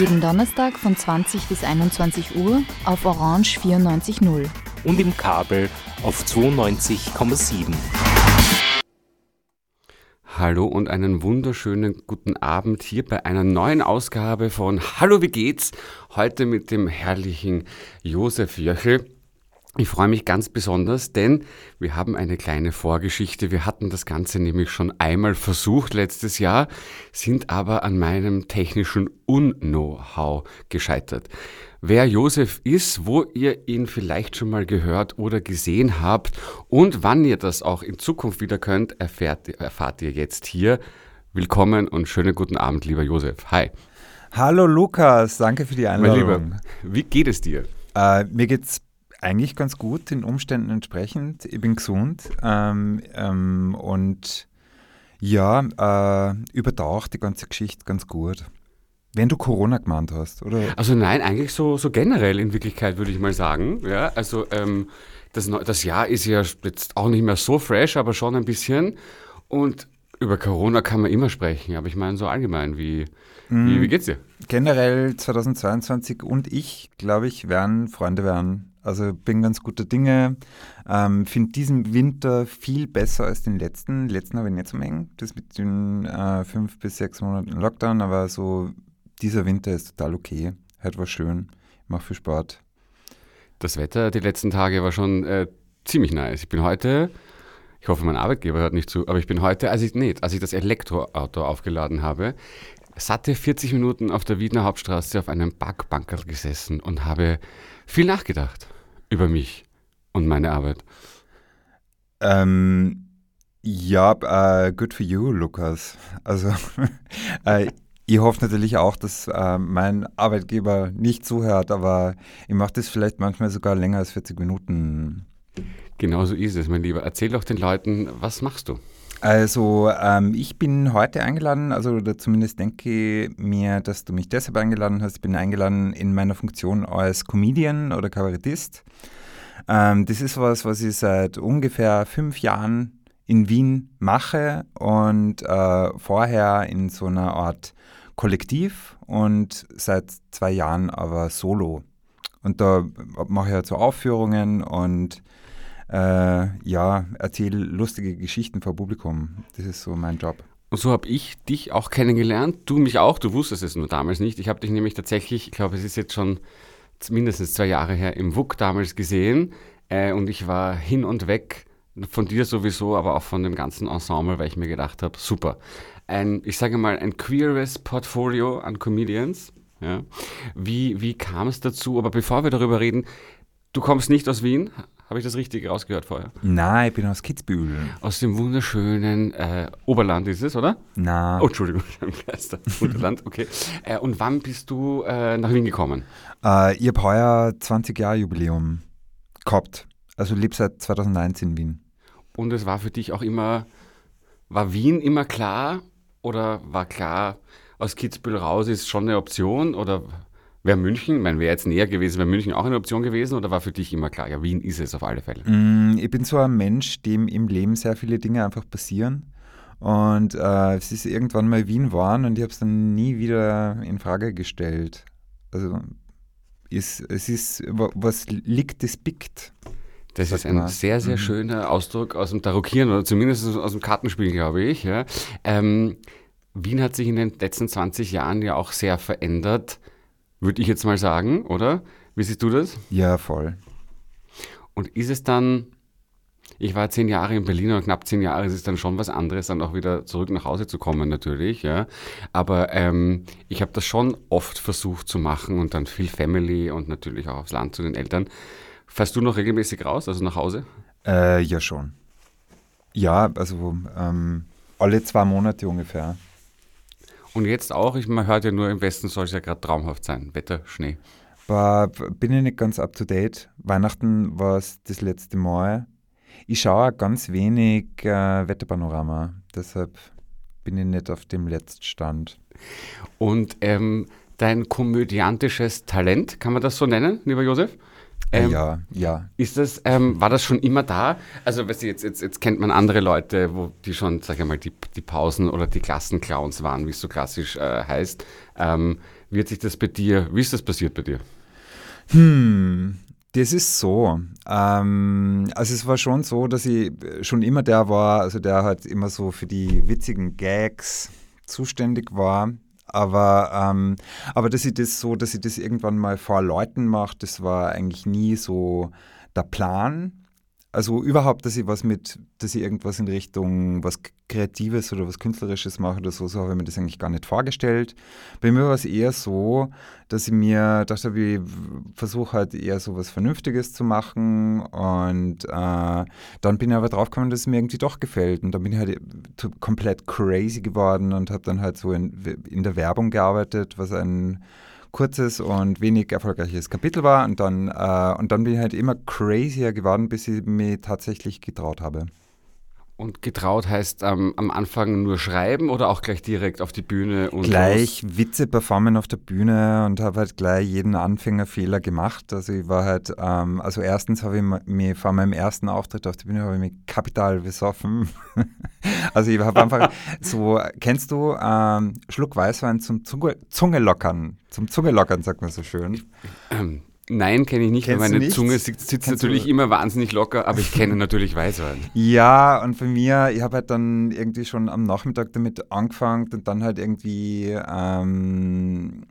Jeden Donnerstag von 20 bis 21 Uhr auf Orange 94.0. Und im Kabel auf 92,7. Hallo und einen wunderschönen guten Abend hier bei einer neuen Ausgabe von Hallo, wie geht's? Heute mit dem herrlichen Josef Jöchel. Ich freue mich ganz besonders, denn wir haben eine kleine Vorgeschichte. Wir hatten das Ganze nämlich schon einmal versucht letztes Jahr, sind aber an meinem technischen Un-Know-how gescheitert. Wer Josef ist, wo ihr ihn vielleicht schon mal gehört oder gesehen habt und wann ihr das auch in Zukunft wieder könnt, erfährt, erfahrt ihr jetzt hier. Willkommen und schönen guten Abend, lieber Josef. Hi. Hallo Lukas, danke für die Einladung. Mein Lieber, wie geht es dir? Äh, mir geht's eigentlich ganz gut, den Umständen entsprechend. Ich bin gesund ähm, ähm, und ja, äh, übertaucht die ganze Geschichte ganz gut. Wenn du Corona gemeint hast, oder? Also nein, eigentlich so, so generell in Wirklichkeit würde ich mal sagen. Ja, also ähm, das, das Jahr ist ja jetzt auch nicht mehr so fresh, aber schon ein bisschen. Und über Corona kann man immer sprechen, aber ich meine so allgemein, wie, mm, wie, wie geht's dir? Generell 2022 und ich, glaube ich, werden Freunde werden. Also bin ganz guter Dinge. Ähm, Finde diesen Winter viel besser als den letzten. Den letzten habe ich nicht so eng. Das mit den äh, fünf bis sechs Monaten Lockdown, aber so dieser Winter ist total okay. Heute war schön. Ich mache viel Sport. Das Wetter die letzten Tage war schon äh, ziemlich nice. Ich bin heute, ich hoffe, mein Arbeitgeber hört nicht zu, aber ich bin heute, als ich, nee, als ich das Elektroauto aufgeladen habe, satte 40 Minuten auf der Wiener Hauptstraße auf einem Parkbankerl gesessen und habe viel nachgedacht über mich und meine Arbeit. Ähm, ja, uh, good for you, Lukas. Also, uh, ich hoffe natürlich auch, dass uh, mein Arbeitgeber nicht zuhört, aber ich mache das vielleicht manchmal sogar länger als 40 Minuten. Genau so ist es, mein Lieber. Erzähl doch den Leuten, was machst du? Also ähm, ich bin heute eingeladen, also oder zumindest denke mir, dass du mich deshalb eingeladen hast. Ich bin eingeladen in meiner Funktion als Comedian oder Kabarettist. Ähm, das ist was, was ich seit ungefähr fünf Jahren in Wien mache und äh, vorher in so einer Art Kollektiv und seit zwei Jahren aber solo. Und da mache ich halt so Aufführungen und äh, ja, erzähle lustige Geschichten vor Publikum. Das ist so mein Job. Und so habe ich dich auch kennengelernt, du mich auch, du wusstest es nur damals nicht. Ich habe dich nämlich tatsächlich, ich glaube, es ist jetzt schon mindestens zwei Jahre her, im WUK damals gesehen äh, und ich war hin und weg von dir sowieso, aber auch von dem ganzen Ensemble, weil ich mir gedacht habe, super. Ein, ich sage mal, ein queeres Portfolio an Comedians. Ja. Wie, wie kam es dazu? Aber bevor wir darüber reden, du kommst nicht aus Wien, habe ich das richtig rausgehört vorher? Nein, ich bin aus Kitzbühel. Aus dem wunderschönen äh, Oberland ist es, oder? Nein. Oh, Entschuldigung, Unterland, okay. Äh, und wann bist du äh, nach Wien gekommen? Äh, ich habe heuer 20 Jahre Jubiläum gehabt. Also lebe seit 2019 in Wien. Und es war für dich auch immer, war Wien immer klar oder war klar, aus Kitzbühel raus ist schon eine Option oder Wäre München, ich meine, wäre jetzt näher gewesen, wäre München auch eine Option gewesen oder war für dich immer klar, ja, Wien ist es auf alle Fälle? Mm, ich bin so ein Mensch, dem im Leben sehr viele Dinge einfach passieren. Und äh, es ist irgendwann mal Wien waren und ich habe es dann nie wieder in Frage gestellt. Also es, es ist, was liegt, das pickt. Das ist ein sehr, sehr mhm. schöner Ausdruck aus dem Tarockieren oder zumindest aus dem Kartenspiel, glaube ich. Ja. Ähm, Wien hat sich in den letzten 20 Jahren ja auch sehr verändert würde ich jetzt mal sagen, oder? Wie siehst du das? Ja, voll. Und ist es dann, ich war zehn Jahre in Berlin und knapp zehn Jahre ist es dann schon was anderes, dann auch wieder zurück nach Hause zu kommen natürlich, ja. Aber ähm, ich habe das schon oft versucht zu machen und dann viel Family und natürlich auch aufs Land zu den Eltern. Fährst du noch regelmäßig raus, also nach Hause? Äh, ja, schon. Ja, also ähm, alle zwei Monate ungefähr. Und jetzt auch, ich, man hört ja nur, im Westen soll es ja gerade traumhaft sein. Wetter, Schnee. war, bin ich nicht ganz up to date. Weihnachten war es das letzte Mal. Ich schaue auch ganz wenig äh, Wetterpanorama, deshalb bin ich nicht auf dem Letztstand. Und ähm, dein komödiantisches Talent, kann man das so nennen, lieber Josef? Ähm, ja, ja. Ist das, ähm, war das schon immer da? Also, weißt du, jetzt, jetzt, jetzt kennt man andere Leute, wo die schon, sag ich mal, die, die Pausen- oder die Klassenclowns waren, wie es so klassisch äh, heißt. Ähm, wie hat sich das bei dir, wie ist das passiert bei dir? Hm, das ist so. Ähm, also es war schon so, dass ich schon immer der war, also der halt immer so für die witzigen Gags zuständig war. Aber, ähm, aber dass ich das so, dass ich das irgendwann mal vor Leuten mache, das war eigentlich nie so der Plan. Also überhaupt, dass ich was mit, dass ich irgendwas in Richtung was Kreatives oder was Künstlerisches mache oder so, so habe ich mir das eigentlich gar nicht vorgestellt. Bei mir war es eher so, dass ich mir dachte, ich versuche halt eher so was Vernünftiges zu machen und äh, dann bin ich aber drauf gekommen, dass es mir irgendwie doch gefällt und dann bin ich halt komplett crazy geworden und habe dann halt so in, in der Werbung gearbeitet, was ein kurzes und wenig erfolgreiches Kapitel war. Und dann, äh, und dann bin ich halt immer crazier geworden, bis ich mich tatsächlich getraut habe. Und getraut heißt ähm, am Anfang nur schreiben oder auch gleich direkt auf die Bühne? Und gleich los? Witze performen auf der Bühne und habe halt gleich jeden Anfängerfehler gemacht. Also ich war halt, ähm, also erstens habe ich mir vor meinem ersten Auftritt auf der Bühne habe ich mich kapital besoffen. also ich habe einfach so, kennst du ähm, Schluck Weißwein zum Zunge, Zunge lockern? Zum Zunge lockern, sagt man so schön. Ähm, Nein, kenne ich nicht, Kennst weil meine Zunge sitzt, sitzt natürlich immer wahnsinnig locker, aber ich kenne natürlich Weißwein. Ja, und bei mir, ich habe halt dann irgendwie schon am Nachmittag damit angefangen und dann halt irgendwie ähm,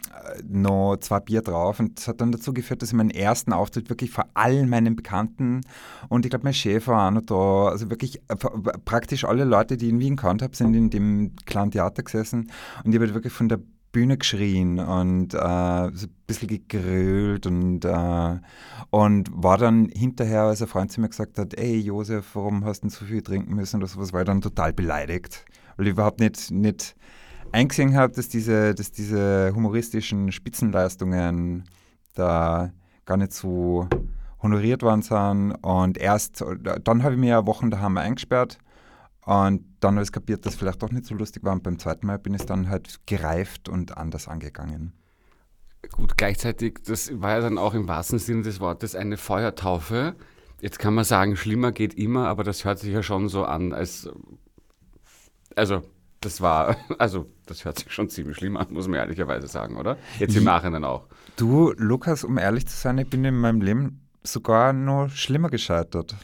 noch zwei Bier drauf. Und das hat dann dazu geführt, dass ich meinen ersten Auftritt wirklich vor allen meinen Bekannten und ich glaube, mein Chef war auch noch da, also wirklich äh, praktisch alle Leute, die ich in Wien kannt habe, sind in dem kleinen Theater gesessen. Und ich habe halt wirklich von der Bühne geschrien und äh, ein bisschen gegrölt und, äh, und war dann hinterher, als ein Freund zu mir gesagt hat, ey Josef, warum hast du so viel trinken müssen oder sowas, war ich dann total beleidigt, weil ich überhaupt nicht, nicht eingesehen habe, dass diese, dass diese humoristischen Spitzenleistungen da gar nicht so honoriert worden sind. Und erst, dann habe ich mir ja Wochen daheim eingesperrt und dann habe ich kapiert, dass es vielleicht doch nicht so lustig war. Und beim zweiten Mal bin ich dann halt gereift und anders angegangen. Gut, gleichzeitig, das war ja dann auch im wahrsten Sinne des Wortes eine Feuertaufe. Jetzt kann man sagen, schlimmer geht immer, aber das hört sich ja schon so an, als. Also, das war, also, das hört sich schon ziemlich schlimm an, muss man ehrlicherweise sagen, oder? Jetzt im Nachhinein auch. Du, Lukas, um ehrlich zu sein, ich bin in meinem Leben sogar noch schlimmer gescheitert.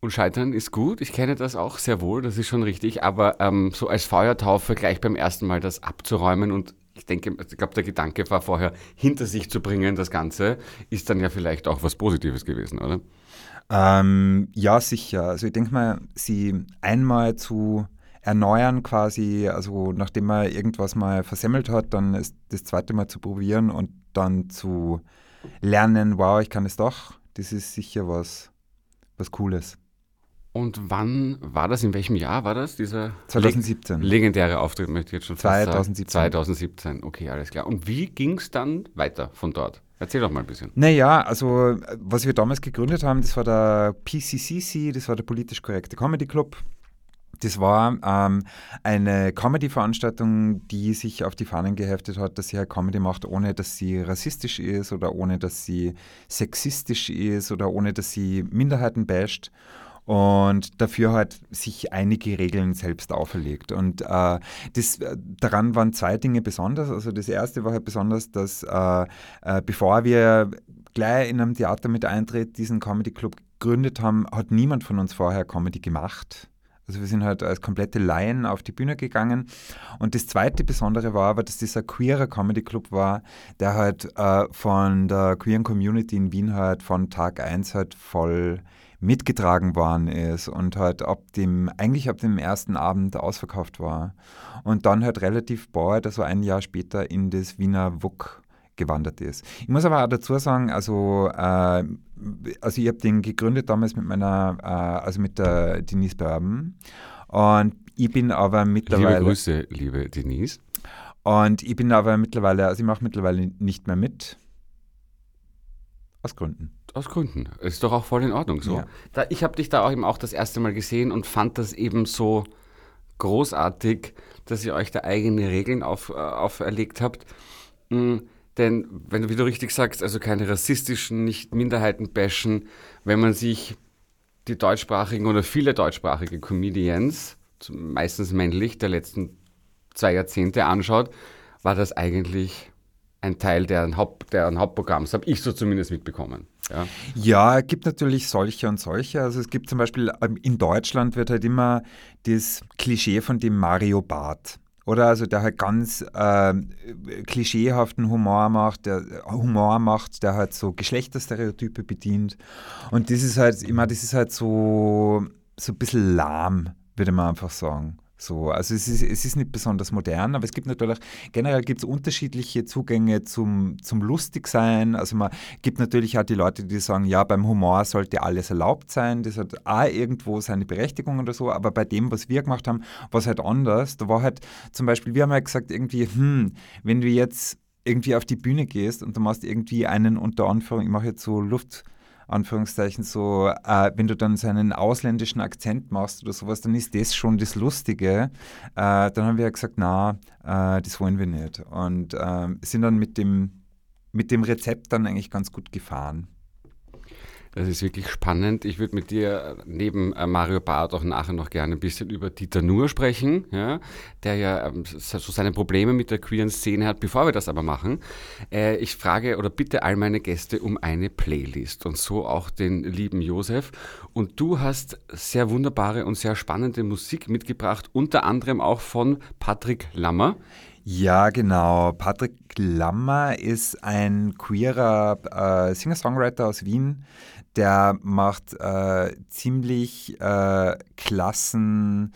Und Scheitern ist gut, ich kenne das auch sehr wohl, das ist schon richtig, aber ähm, so als Feuertaufe gleich beim ersten Mal das abzuräumen und ich denke, ich glaube, der Gedanke war vorher, hinter sich zu bringen, das Ganze, ist dann ja vielleicht auch was Positives gewesen, oder? Ähm, ja, sicher. Also ich denke mal, sie einmal zu erneuern quasi, also nachdem man irgendwas mal versemmelt hat, dann ist das zweite Mal zu probieren und dann zu lernen, wow, ich kann es doch, das ist sicher was, was Cooles. Und wann war das? In welchem Jahr war das? Dieser 2017. legendäre Auftritt, möchte ich jetzt schon 2017. sagen. 2017, okay, alles klar. Und wie ging es dann weiter von dort? Erzähl doch mal ein bisschen. Naja, also was wir damals gegründet haben, das war der PCCC, das war der politisch korrekte Comedy Club. Das war ähm, eine Comedy-Veranstaltung, die sich auf die Fahnen geheftet hat, dass sie halt Comedy macht, ohne dass sie rassistisch ist oder ohne dass sie sexistisch ist oder ohne dass sie Minderheiten basht und dafür halt sich einige Regeln selbst auferlegt. Und äh, das, daran waren zwei Dinge besonders. Also das erste war halt besonders, dass äh, äh, bevor wir gleich in einem Theater mit Eintritt diesen Comedy Club gegründet haben, hat niemand von uns vorher Comedy gemacht. Also wir sind halt als komplette Laien auf die Bühne gegangen. Und das zweite Besondere war aber, dass dieser queerer Comedy Club war, der halt äh, von der queeren Community in Wien halt von Tag 1 halt voll mitgetragen worden ist und halt ab dem, eigentlich ab dem ersten Abend ausverkauft war. Und dann halt relativ bald, also ein Jahr später, in das Wiener WUK gewandert ist. Ich muss aber auch dazu sagen, also, äh, also ich habe den gegründet damals mit meiner, äh, also mit der Denise Berben. Und ich bin aber mittlerweile. Liebe Grüße, liebe Denise. Und ich bin aber mittlerweile, also ich mache mittlerweile nicht mehr mit Aus Gründen. Aus Gründen. Ist doch auch voll in Ordnung so. Ja. Da, ich habe dich da auch eben auch das erste Mal gesehen und fand das eben so großartig, dass ihr euch da eigene Regeln auf, äh, auferlegt habt. Mm, denn, wenn du, wie du richtig sagst, also keine rassistischen, nicht Minderheiten bashen, wenn man sich die deutschsprachigen oder viele deutschsprachige Comedians, meistens männlich, der letzten zwei Jahrzehnte anschaut, war das eigentlich ein Teil deren, Haupt, deren Hauptprogramms, habe ich so zumindest mitbekommen. Ja. Ja, es gibt natürlich solche und solche. Also es gibt zum Beispiel ähm, in Deutschland wird halt immer das Klischee von dem Mario Barth. Oder also der halt ganz ähm, klischeehaften Humor macht, der äh, Humor macht, der halt so Geschlechterstereotype bedient. Und das ist halt immer, das ist halt so, so ein bisschen lahm, würde man einfach sagen. So, also es ist, es ist nicht besonders modern, aber es gibt natürlich, generell gibt es unterschiedliche Zugänge zum, zum Lustigsein. Also man gibt natürlich auch die Leute, die sagen, ja, beim Humor sollte alles erlaubt sein. Das hat auch irgendwo seine Berechtigung oder so. Aber bei dem, was wir gemacht haben, war es halt anders. Da war halt zum Beispiel, wir haben halt gesagt, irgendwie, hm, wenn du jetzt irgendwie auf die Bühne gehst und du machst irgendwie einen unter Anführung, ich mache jetzt so Luft. Anführungszeichen so, äh, wenn du dann so einen ausländischen Akzent machst oder sowas, dann ist das schon das Lustige. Äh, dann haben wir ja gesagt, na, äh, das wollen wir nicht. Und ähm, sind dann mit dem, mit dem Rezept dann eigentlich ganz gut gefahren. Das ist wirklich spannend. Ich würde mit dir neben äh, Mario Barth auch nachher noch gerne ein bisschen über Dieter Nuhr sprechen, ja, der ja ähm, so seine Probleme mit der queeren Szene hat. Bevor wir das aber machen, äh, ich frage oder bitte all meine Gäste um eine Playlist und so auch den lieben Josef. Und du hast sehr wunderbare und sehr spannende Musik mitgebracht, unter anderem auch von Patrick Lammer. Ja, genau. Patrick Lammer ist ein queerer äh, Singer-Songwriter aus Wien. Der macht äh, ziemlich äh, klassen,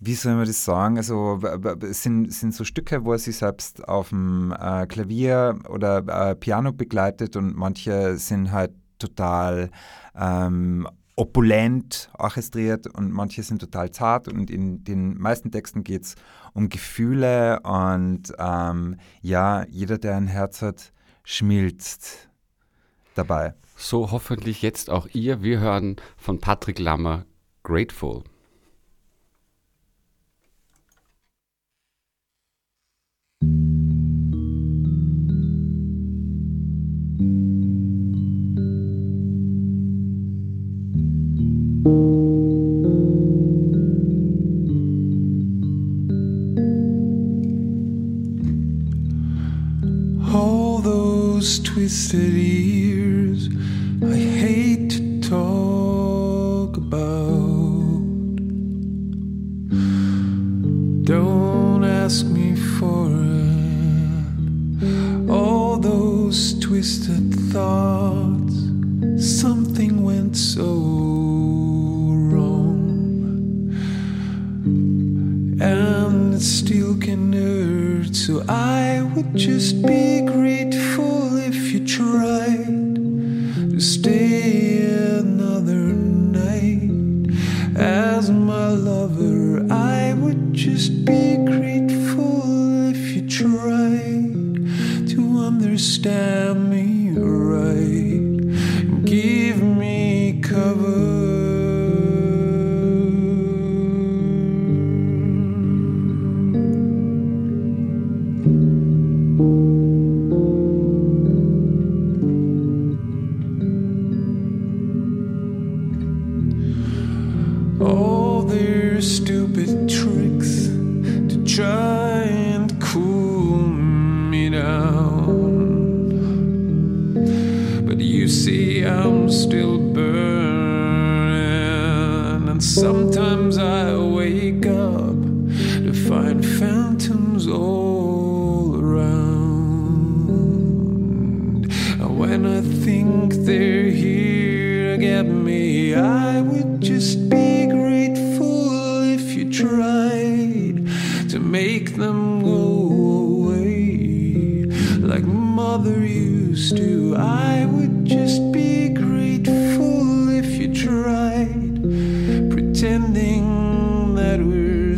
wie soll man das sagen? Also es sind, sind so Stücke, wo er sich selbst auf dem äh, Klavier oder äh, Piano begleitet und manche sind halt total ähm, opulent orchestriert und manche sind total zart und in den meisten Texten geht es um Gefühle und ähm, ja, jeder, der ein Herz hat, schmilzt dabei. So hoffentlich jetzt auch ihr. Wir hören von Patrick Lammer Grateful. all those twisted I hate to talk about. Don't ask me for it. All those twisted thoughts, something went so wrong and it still can hurt. So I would just be grateful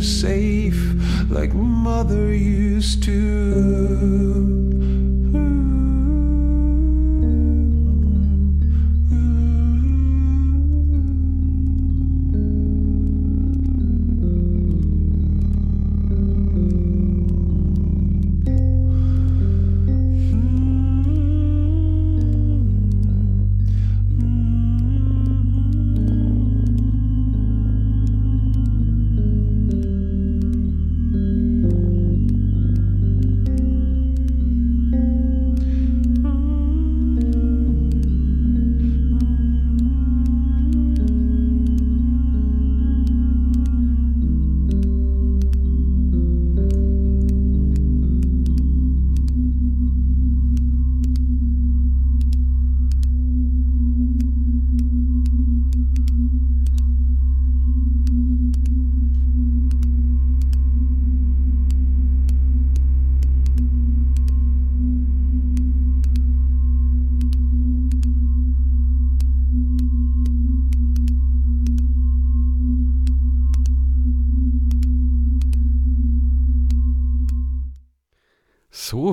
safe like mother used to.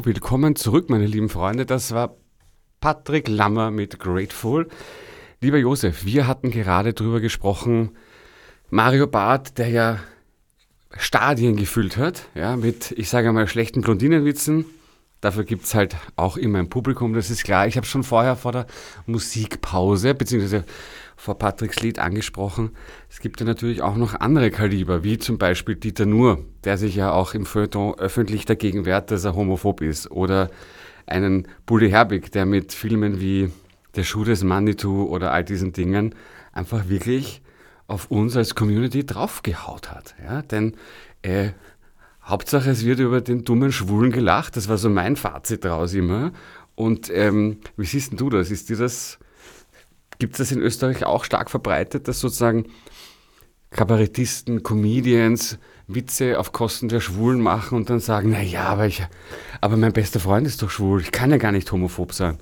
Willkommen zurück, meine lieben Freunde. Das war Patrick Lammer mit Grateful. Lieber Josef, wir hatten gerade drüber gesprochen, Mario Barth, der ja Stadien gefüllt hat, ja, mit, ich sage mal, schlechten Blondinenwitzen. Dafür gibt es halt auch immer ein Publikum, das ist klar. Ich habe schon vorher vor der Musikpause, beziehungsweise vor Patricks Lied angesprochen. Es gibt ja natürlich auch noch andere Kaliber, wie zum Beispiel Dieter Nuhr, der sich ja auch im Feuilleton öffentlich dagegen wehrt, dass er homophob ist. Oder einen Bully Herbig, der mit Filmen wie Der Schuh des Manitou oder all diesen Dingen einfach wirklich auf uns als Community draufgehaut hat. Ja? Denn äh, Hauptsache, es wird über den dummen Schwulen gelacht. Das war so mein Fazit daraus immer. Und ähm, wie siehst du das? Ist dir das, gibt es das in Österreich auch stark verbreitet, dass sozusagen Kabarettisten, Comedians Witze auf Kosten der Schwulen machen und dann sagen, na ja, aber ich, aber mein bester Freund ist doch schwul, ich kann ja gar nicht homophob sein.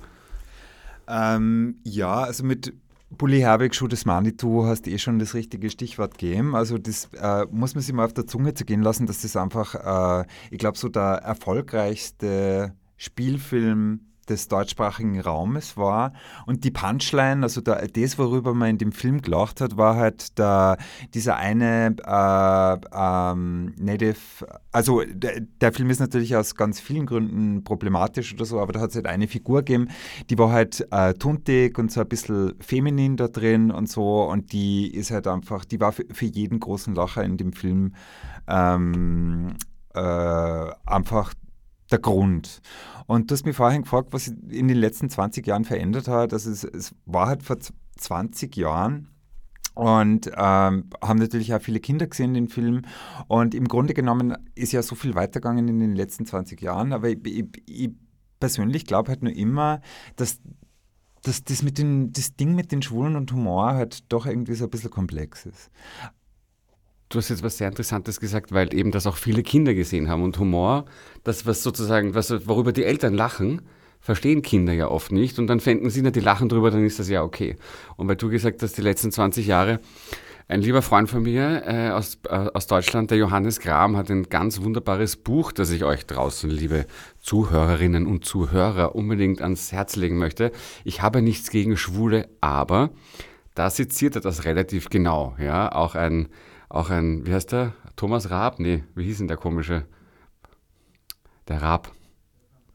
Ähm, ja, also mit Bully Herbig, Schuh des Manitou hast eh schon das richtige Stichwort gegeben. Also das äh, muss man sich mal auf der Zunge zergehen lassen, dass das einfach, äh, ich glaube, so der erfolgreichste Spielfilm des deutschsprachigen Raumes war. Und die Punchline, also der, das, worüber man in dem Film gelacht hat, war halt der, dieser eine äh, ähm, Native, also der, der, Film ist natürlich aus ganz vielen Gründen problematisch oder so, aber da hat es halt eine Figur gegeben, die war halt äh, tuntig und so ein bisschen feminin da drin und so und die ist halt einfach, die war für, für jeden großen Lacher in dem Film ähm, äh, einfach der Grund. Und du hast mich vorhin gefragt, was sich in den letzten 20 Jahren verändert hat. Also es, es war halt vor 20 Jahren und ähm, haben natürlich auch viele Kinder gesehen, den Film. Und im Grunde genommen ist ja so viel weitergegangen in den letzten 20 Jahren. Aber ich, ich, ich persönlich glaube halt nur immer, dass, dass das, mit den, das Ding mit den Schwulen und Humor halt doch irgendwie so ein bisschen komplex ist. Du hast jetzt was sehr Interessantes gesagt, weil eben das auch viele Kinder gesehen haben und Humor, das was sozusagen, was, worüber die Eltern lachen, verstehen Kinder ja oft nicht und dann fänden sie, na, die lachen drüber, dann ist das ja okay. Und weil du gesagt hast, die letzten 20 Jahre, ein lieber Freund von mir äh, aus, äh, aus Deutschland, der Johannes Gram, hat ein ganz wunderbares Buch, das ich euch draußen, liebe Zuhörerinnen und Zuhörer, unbedingt ans Herz legen möchte. Ich habe nichts gegen Schwule, aber da seziert er das relativ genau. Ja, auch ein auch ein, wie heißt der? Thomas Raab? Nee, wie hieß denn der komische? Der Raab.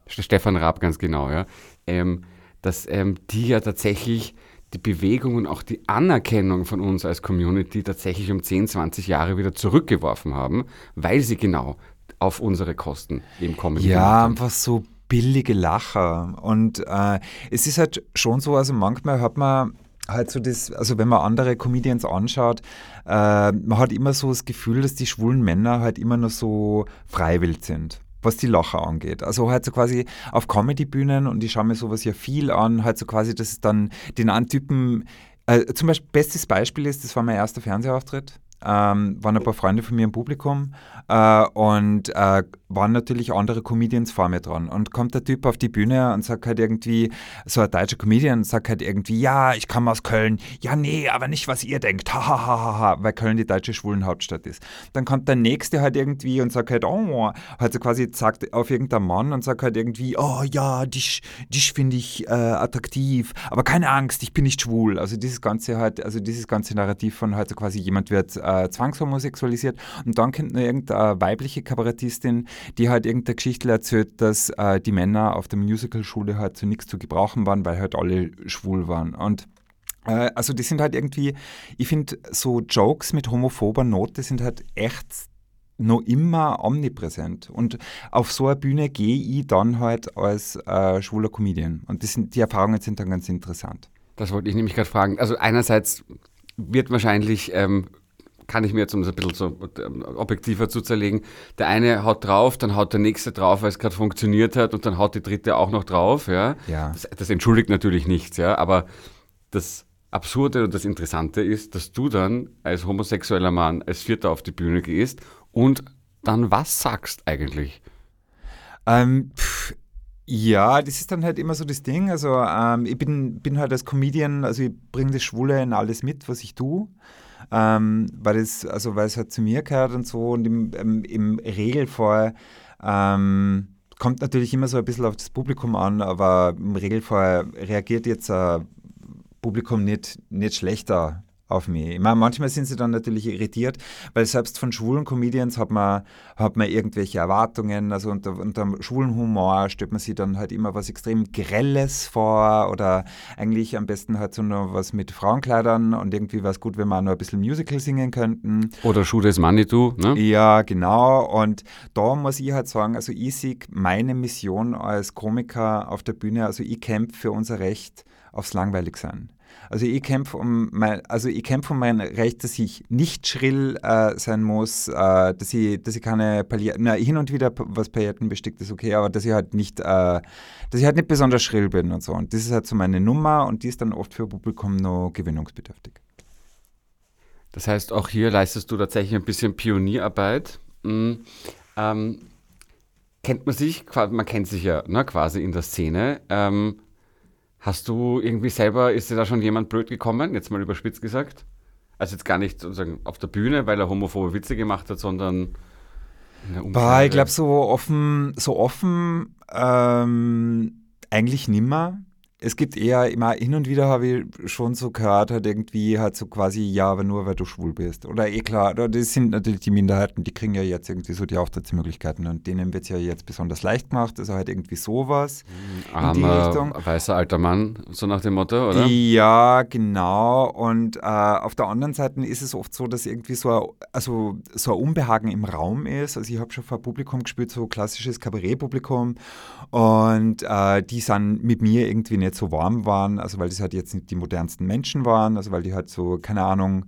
Stefan Raab, ganz genau, ja. Ähm, dass ähm, die ja tatsächlich die Bewegung und auch die Anerkennung von uns als Community tatsächlich um 10, 20 Jahre wieder zurückgeworfen haben, weil sie genau auf unsere Kosten eben kommen. Ja, einfach so billige Lacher. Und äh, es ist halt schon so, also manchmal hat man halt so das, also wenn man andere Comedians anschaut, äh, man hat immer so das Gefühl, dass die schwulen Männer halt immer nur so freiwillig sind was die Lacher angeht. Also halt so quasi auf Comedy-Bühnen und ich schaue mir sowas ja viel an, halt so quasi, dass es dann den Antypen, äh, zum Beispiel bestes Beispiel ist, das war mein erster Fernsehauftritt, ähm, waren ein paar Freunde von mir im Publikum äh, und äh, waren natürlich andere Comedians vor mir dran. Und kommt der Typ auf die Bühne und sagt halt irgendwie, so ein deutscher Comedian sagt halt irgendwie, ja, ich komme aus Köln. Ja, nee, aber nicht, was ihr denkt. Ha, ha, ha, ha, weil Köln die deutsche Schwulenhauptstadt ist. Dann kommt der Nächste halt irgendwie und sagt halt, oh, halt so quasi sagt auf irgendeinen Mann und sagt halt irgendwie, oh ja, dich, dich finde ich äh, attraktiv, aber keine Angst, ich bin nicht schwul. Also dieses ganze halt, also dieses ganze Narrativ von halt so quasi jemand wird äh, zwangshomosexualisiert und dann kommt nur irgendeine weibliche Kabarettistin, die halt irgendeine Geschichte erzählt, dass äh, die Männer auf der Musicalschule halt zu nichts zu gebrauchen waren, weil halt alle schwul waren. Und äh, also die sind halt irgendwie, ich finde, so Jokes mit homophober Note sind halt echt noch immer omnipräsent. Und auf so eine Bühne gehe ich dann halt als äh, schwuler Comedian. Und sind, die Erfahrungen sind dann ganz interessant. Das wollte ich nämlich gerade fragen. Also einerseits wird wahrscheinlich ähm, kann ich mir jetzt, um es ein bisschen so ähm, objektiver zu zerlegen, der eine haut drauf, dann haut der nächste drauf, weil es gerade funktioniert hat und dann haut die dritte auch noch drauf. Ja? ja. Das, das, entschuldigt natürlich nichts, ja, aber das Absurde und das Interessante ist, dass du dann als homosexueller Mann als Vierter auf die Bühne gehst und dann was sagst eigentlich? Ähm, pff, ja, das ist dann halt immer so das Ding. Also ähm, ich bin, bin halt als Comedian, also ich bringe das Schwule in alles mit, was ich tue ähm, weil, es, also, weil es halt zu mir gehört und so und im, im, im Regelfall ähm, kommt natürlich immer so ein bisschen auf das Publikum an, aber im Regelfall reagiert jetzt ein Publikum nicht, nicht schlechter auf mich. Ich meine, manchmal sind sie dann natürlich irritiert, weil selbst von schwulen Comedians hat man, hat man irgendwelche Erwartungen. Also unter, unter schwulen Humor stellt man sich dann halt immer was extrem Grelles vor oder eigentlich am besten halt so noch was mit Frauenkleidern und irgendwie wäre es gut, wenn wir noch ein bisschen Musical singen könnten. Oder Schuh des Manitou, ne? Ja, genau. Und da muss ich halt sagen, also ich sehe meine Mission als Komiker auf der Bühne, also ich kämpfe für unser Recht aufs Langweiligsein. Also ich kämpfe um mein, also ich kämpfe um mein Recht, dass ich nicht schrill äh, sein muss, äh, dass ich, dass ich keine Pailletten, na, hin und wieder was Pailletten bestickt ist okay, aber dass ich halt nicht, äh, dass ich halt nicht besonders schrill bin und so. Und das ist halt so meine Nummer und die ist dann oft für Publikum noch gewinnungsbedürftig. Das heißt, auch hier leistest du tatsächlich ein bisschen Pionierarbeit. Mhm. Ähm, kennt man sich, man kennt sich ja ne, quasi in der Szene. Ähm, Hast du irgendwie selber, ist dir da schon jemand blöd gekommen, jetzt mal überspitzt gesagt? Also jetzt gar nicht sozusagen auf der Bühne, weil er homophobe Witze gemacht hat, sondern Bah, ich glaube, so offen, so offen ähm, eigentlich nimmer es gibt eher immer hin und wieder habe ich schon so gehört, halt irgendwie halt so quasi, ja, aber nur weil du schwul bist. Oder eh klar, das sind natürlich die Minderheiten, die kriegen ja jetzt irgendwie so die Auftrittsmöglichkeiten und denen wird es ja jetzt besonders leicht gemacht, also halt irgendwie sowas Armer, in die Richtung. weißer alter Mann, so nach dem Motto, oder? Ja, genau. Und äh, auf der anderen Seite ist es oft so, dass irgendwie so ein, also so ein Unbehagen im Raum ist. Also ich habe schon vor Publikum gespielt, so klassisches Kabarettpublikum und äh, die sind mit mir irgendwie nicht nicht so warm waren, also weil das halt jetzt nicht die modernsten Menschen waren, also weil die halt so, keine Ahnung,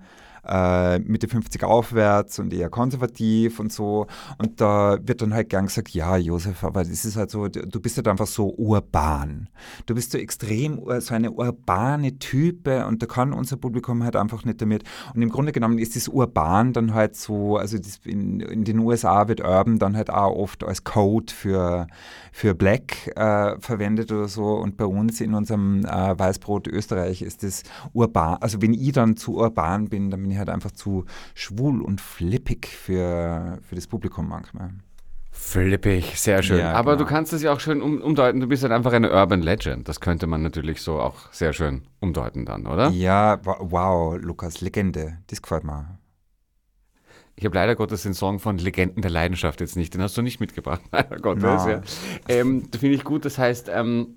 äh, Mitte 50 aufwärts und eher konservativ und so. Und da wird dann halt gern gesagt, ja, Josef, aber das ist halt so, du bist halt einfach so urban. Du bist so extrem, so eine urbane Type und da kann unser Publikum halt einfach nicht damit. Und im Grunde genommen ist das urban dann halt so, also in, in, den USA wird urban dann halt auch oft als Code für, für Black äh, verwendet oder so. Und bei uns in unserem äh, Weißbrot Österreich ist das urban. Also wenn ich dann zu urban bin, dann bin ich halt einfach zu schwul und flippig für, für das Publikum manchmal. Flippig, sehr schön. Ja, Aber genau. du kannst es ja auch schön um, umdeuten. Du bist halt einfach eine Urban Legend. Das könnte man natürlich so auch sehr schön umdeuten dann, oder? Ja, wow, Lukas, Legende. Das gefällt mir. Ich habe leider Gottes den Song von Legenden der Leidenschaft jetzt nicht. Den hast du nicht mitgebracht, leider Gottes. No. Ja. Ähm, Finde ich gut. Das heißt, ähm,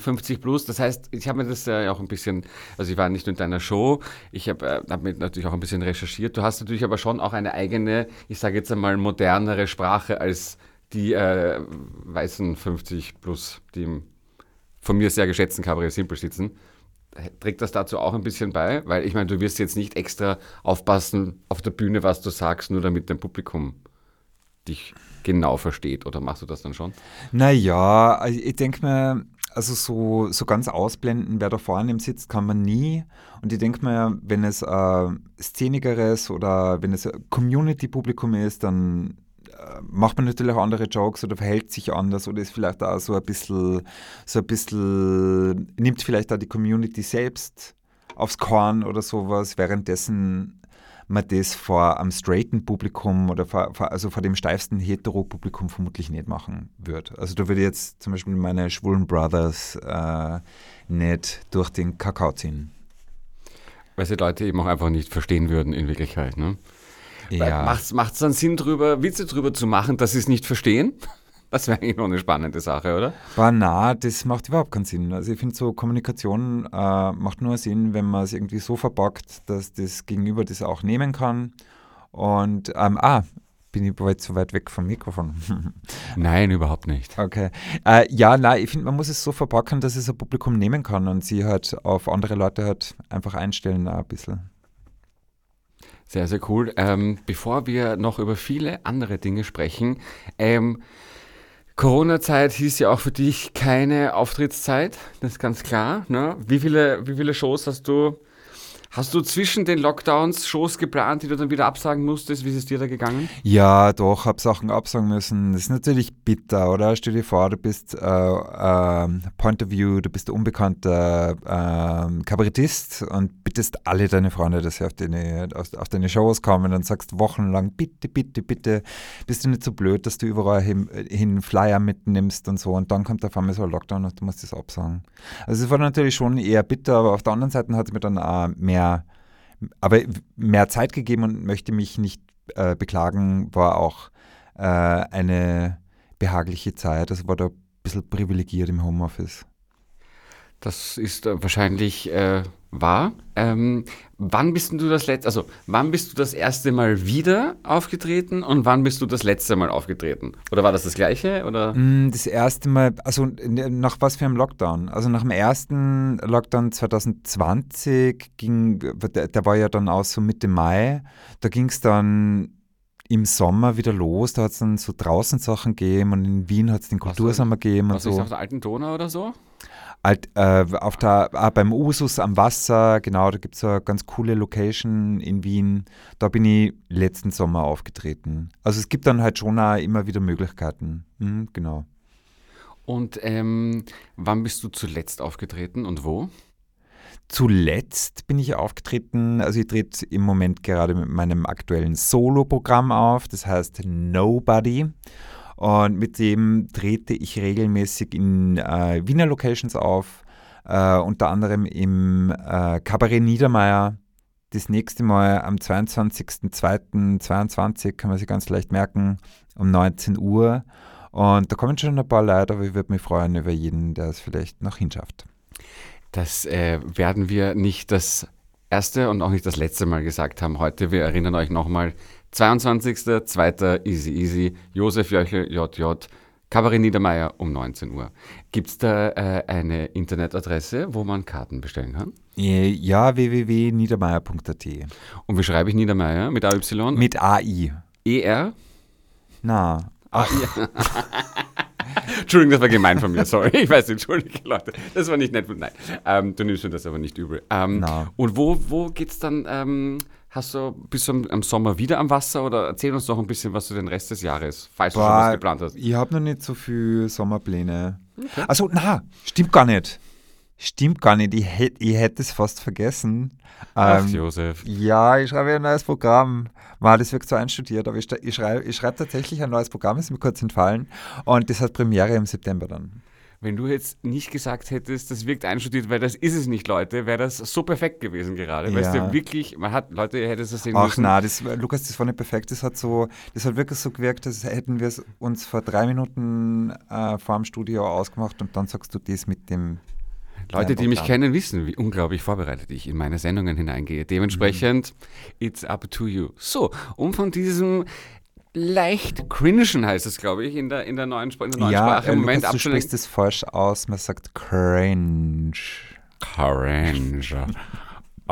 50 plus. Das heißt, ich habe mir das ja äh, auch ein bisschen, also ich war nicht nur in deiner Show, ich habe äh, hab mir natürlich auch ein bisschen recherchiert. Du hast natürlich aber schon auch eine eigene, ich sage jetzt einmal, modernere Sprache als die äh, weißen 50 plus, die im von mir sehr geschätzten Cabaret Simple sitzen. Trägt das dazu auch ein bisschen bei? Weil ich meine, du wirst jetzt nicht extra aufpassen auf der Bühne, was du sagst, nur damit dein Publikum dich genau versteht. Oder machst du das dann schon? Naja, also ich denke mir, also so, so ganz ausblenden, wer da vorne sitzt, kann man nie. Und ich denke mir, wenn es äh, Szenikeres oder wenn es Community-Publikum ist, dann äh, macht man natürlich auch andere Jokes oder verhält sich anders oder ist vielleicht auch so ein bisschen, so ein bisschen, nimmt vielleicht auch die Community selbst aufs Korn oder sowas, währenddessen man das vor einem straighten Publikum oder vor, vor, also vor dem steifsten Hetero-Publikum vermutlich nicht machen würde. Also da würde jetzt zum Beispiel meine schwulen Brothers äh, nicht durch den Kakao ziehen. Weil sie Leute eben auch einfach nicht verstehen würden in Wirklichkeit. Ne? Ja. Macht es dann Sinn, drüber, Witze drüber zu machen, dass sie es nicht verstehen? Das wäre eigentlich noch eine spannende Sache, oder? Bah, na, das macht überhaupt keinen Sinn. Also ich finde so Kommunikation äh, macht nur Sinn, wenn man es irgendwie so verpackt, dass das Gegenüber das auch nehmen kann. Und ähm, ah, bin ich bald zu weit weg vom Mikrofon? nein, überhaupt nicht. Okay. Äh, ja, nein, ich finde, man muss es so verpacken, dass es ein Publikum nehmen kann und sie halt auf andere Leute halt einfach einstellen ein bisschen. Sehr, sehr cool. Ähm, bevor wir noch über viele andere Dinge sprechen, ähm, Corona-Zeit hieß ja auch für dich keine Auftrittszeit, das ist ganz klar. Ne? Wie, viele, wie viele Shows hast du, Hast du zwischen den Lockdowns Shows geplant, die du dann wieder absagen musstest? Wie ist es dir da gegangen? Ja, doch, hab Sachen absagen müssen. Das ist natürlich bitter, oder? Stell dir vor, du bist äh, ähm, Point of View, du bist unbekannter ähm, Kabarettist und bittest alle deine Freunde, dass sie auf deine, auf, auf deine Shows kommen und sagst wochenlang, bitte, bitte, bitte, bist du nicht so blöd, dass du überall hin, hin Flyer mitnimmst und so. Und dann kommt auf einmal so ein Lockdown und du musst das absagen. Also es war natürlich schon eher bitter, aber auf der anderen Seite hat es mir dann auch mehr, aber mehr Zeit gegeben und möchte mich nicht äh, beklagen, war auch äh, eine behagliche Zeit. Also war da ein bisschen privilegiert im Homeoffice. Das ist äh, wahrscheinlich äh, wahr. Ähm, wann bist du das letzte, also wann bist du das erste Mal wieder aufgetreten und wann bist du das letzte Mal aufgetreten? Oder war das das gleiche? Oder? Mm, Das erste Mal, also nach was für einem Lockdown? Also nach dem ersten Lockdown 2020 ging, der, der war ja dann aus so Mitte Mai, da ging es dann im Sommer wieder los, da hat es dann so draußen Sachen gegeben und in Wien hat es den Kultursommer gegeben und Was ist so. auf der alten Donau oder so? Alt, äh, auf der, ah, beim Usus am Wasser, genau, da gibt es eine ganz coole Location in Wien. Da bin ich letzten Sommer aufgetreten. Also es gibt dann halt schon auch immer wieder Möglichkeiten. Mhm, genau. Und ähm, wann bist du zuletzt aufgetreten und wo? Zuletzt bin ich aufgetreten, also ich trete im Moment gerade mit meinem aktuellen Solo-Programm auf, das heißt Nobody. Und mit dem trete ich regelmäßig in äh, Wiener Locations auf, äh, unter anderem im äh, Kabarett Niedermeyer. Das nächste Mal am 22.02.22 kann man sich ganz leicht merken, um 19 Uhr. Und da kommen schon ein paar Leute, aber ich würde mich freuen über jeden, der es vielleicht noch hinschafft. Das äh, werden wir nicht das erste und auch nicht das letzte Mal gesagt haben heute. Wir erinnern euch nochmal, 22.02. Easy Easy, Josef Jöchel, JJ, Kabarett Niedermeyer um 19 Uhr. Gibt es da äh, eine Internetadresse, wo man Karten bestellen kann? Äh, Ja, www.niedermeyer.at. Und wie schreibe ich Niedermeyer mit AY? Mit AI. ER? Na, Entschuldigung, das war gemein von mir, sorry. Ich weiß, entschuldige Leute. Das war nicht nett. Nein, ähm, du nimmst mir das aber nicht übel. Ähm, Na. Und wo, wo geht's dann, ähm, hast du, bist du am, am Sommer wieder am Wasser oder erzähl uns noch ein bisschen was du den Rest des Jahres, falls du schon was boah, geplant hast. ich habe noch nicht so viel Sommerpläne. Also, na, stimmt gar nicht. Stimmt gar nicht. Ich, hätt, ich hätte es fast vergessen. Ach, Ähm, Josef. ja, ich schreibe ein neues Programm. War das wirkt so einstudiert, aber ich, ich schreibe ich schreib tatsächlich ein neues Programm, ist mir kurz entfallen. Und das hat Premiere im September dann. Wenn du jetzt nicht gesagt hättest, das wirkt einstudiert, weil das ist es nicht, Leute, wäre das so perfekt gewesen gerade. Weißt Ja. du, wirklich, man hat, Leute, ihr hättet es sehen Ach müssen. na, das, war- Lukas, das war nicht perfekt. Das hat so, das hat wirklich so gewirkt, als hätten wir es uns vor drei Minuten äh, vor dem Studio ausgemacht und dann sagst du das mit dem. Leute, die mich kennen, wissen, wie unglaublich vorbereitet ich in meine Sendungen hineingehe. Dementsprechend, it's up to you. So, um von diesem leicht cringen heißt es, glaube ich, in der, in der neuen, in der neuen Ja, Sprache äh, im Moment Lukas, du sprichst es falsch aus. Man sagt cringe. Cringe.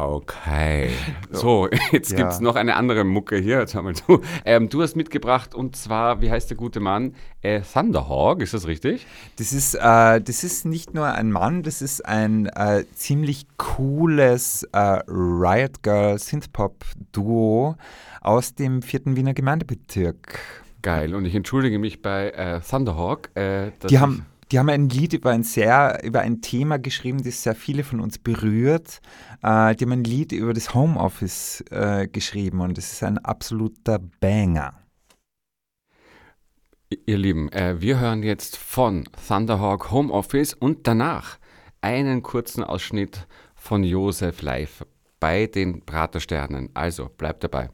Okay. So, jetzt Ja. gibt es noch eine andere Mucke hier. Jetzt mal zu. Ähm, du hast mitgebracht und zwar, wie heißt der gute Mann? Äh, Thunderhawk, ist das richtig? Das ist, äh, das ist nicht nur ein Mann, das ist ein äh, ziemlich cooles äh, Riot Girl Synthpop Duo aus dem vierten Wiener Gemeindebezirk. Geil. Und ich entschuldige mich bei äh, Thunderhawk. Äh, Die haben, die haben ein Lied über ein sehr, über ein Thema geschrieben, das sehr viele von uns berührt. Äh, die haben ein Lied über das Homeoffice äh, geschrieben und es ist ein absoluter Banger. Ihr Lieben, äh, wir hören jetzt von Thunderhawk Homeoffice und danach einen kurzen Ausschnitt von Josef live bei den Pratersternen. Also bleibt dabei.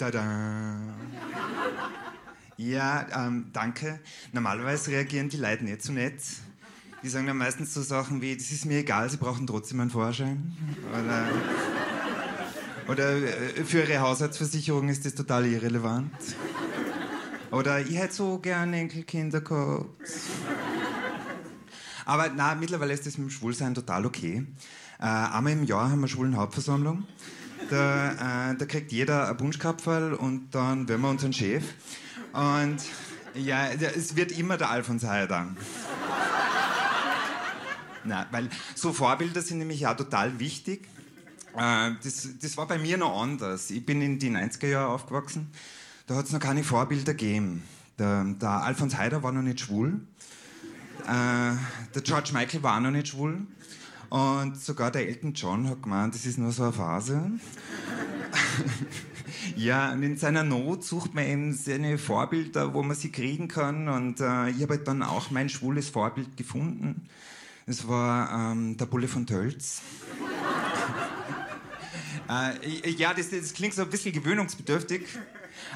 Tada. Ja, ähm, danke. Normalerweise reagieren die Leute nicht so nett. Die sagen dann meistens so Sachen wie, das ist mir egal, sie brauchen trotzdem einen Vorschein. Oder, oder äh, für ihre Haushaltsversicherung ist das total irrelevant. Oder ich hätte so gerne Enkelkinder gehabt. Aber na, mittlerweile ist das mit dem Schwulsein total okay. Äh, einmal im Jahr haben wir schwulen Hauptversammlung. Da, äh, da kriegt jeder ein Bunschkapferl und dann wählen wir unseren Chef. Und ja, es wird immer der Alfons Heider. Na, weil so Vorbilder sind nämlich auch total wichtig. Äh, das, das war bei mir noch anders. Ich bin in die 90er Jahre aufgewachsen. Da hat es noch keine Vorbilder gegeben. Der, der Alfons Heider war noch nicht schwul. Äh, der George Michael war noch nicht schwul. Und sogar der Elton John hat gemeint, das ist nur so eine Phase. ja, und in seiner Not sucht man eben seine Vorbilder, wo man sie kriegen kann. Und äh, ich habe halt dann auch mein schwules Vorbild gefunden. Das war ähm, der Bulle von Tölz. äh, ja, das, das, klingt so ein bisschen gewöhnungsbedürftig.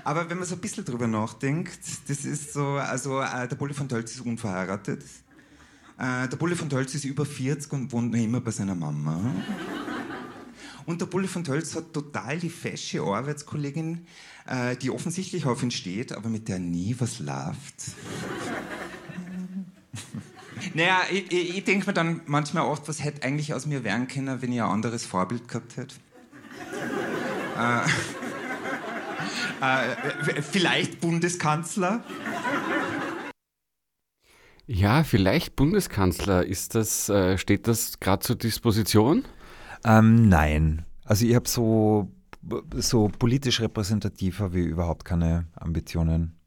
Aber wenn man so ein bisschen drüber nachdenkt, das ist so, also äh, der Bulle von Tölz ist unverheiratet. Äh, der Bulle von Tölz ist über 40 und wohnt noch immer bei seiner Mama. Und der Bulle von Tölz hat total die fesche Arbeitskollegin, äh, die offensichtlich auf ihn steht, aber mit der nie was läuft. naja, ich, ich, ich denke mir dann manchmal oft, was hätte eigentlich aus mir werden können, wenn ich ein anderes Vorbild gehabt hätte. äh, äh, vielleicht Bundeskanzler. Ja, vielleicht Bundeskanzler. Ist das, äh, steht das gerade zur Disposition? Ähm, nein. Also ich habe so, so politisch repräsentativ habe ich überhaupt keine Ambitionen.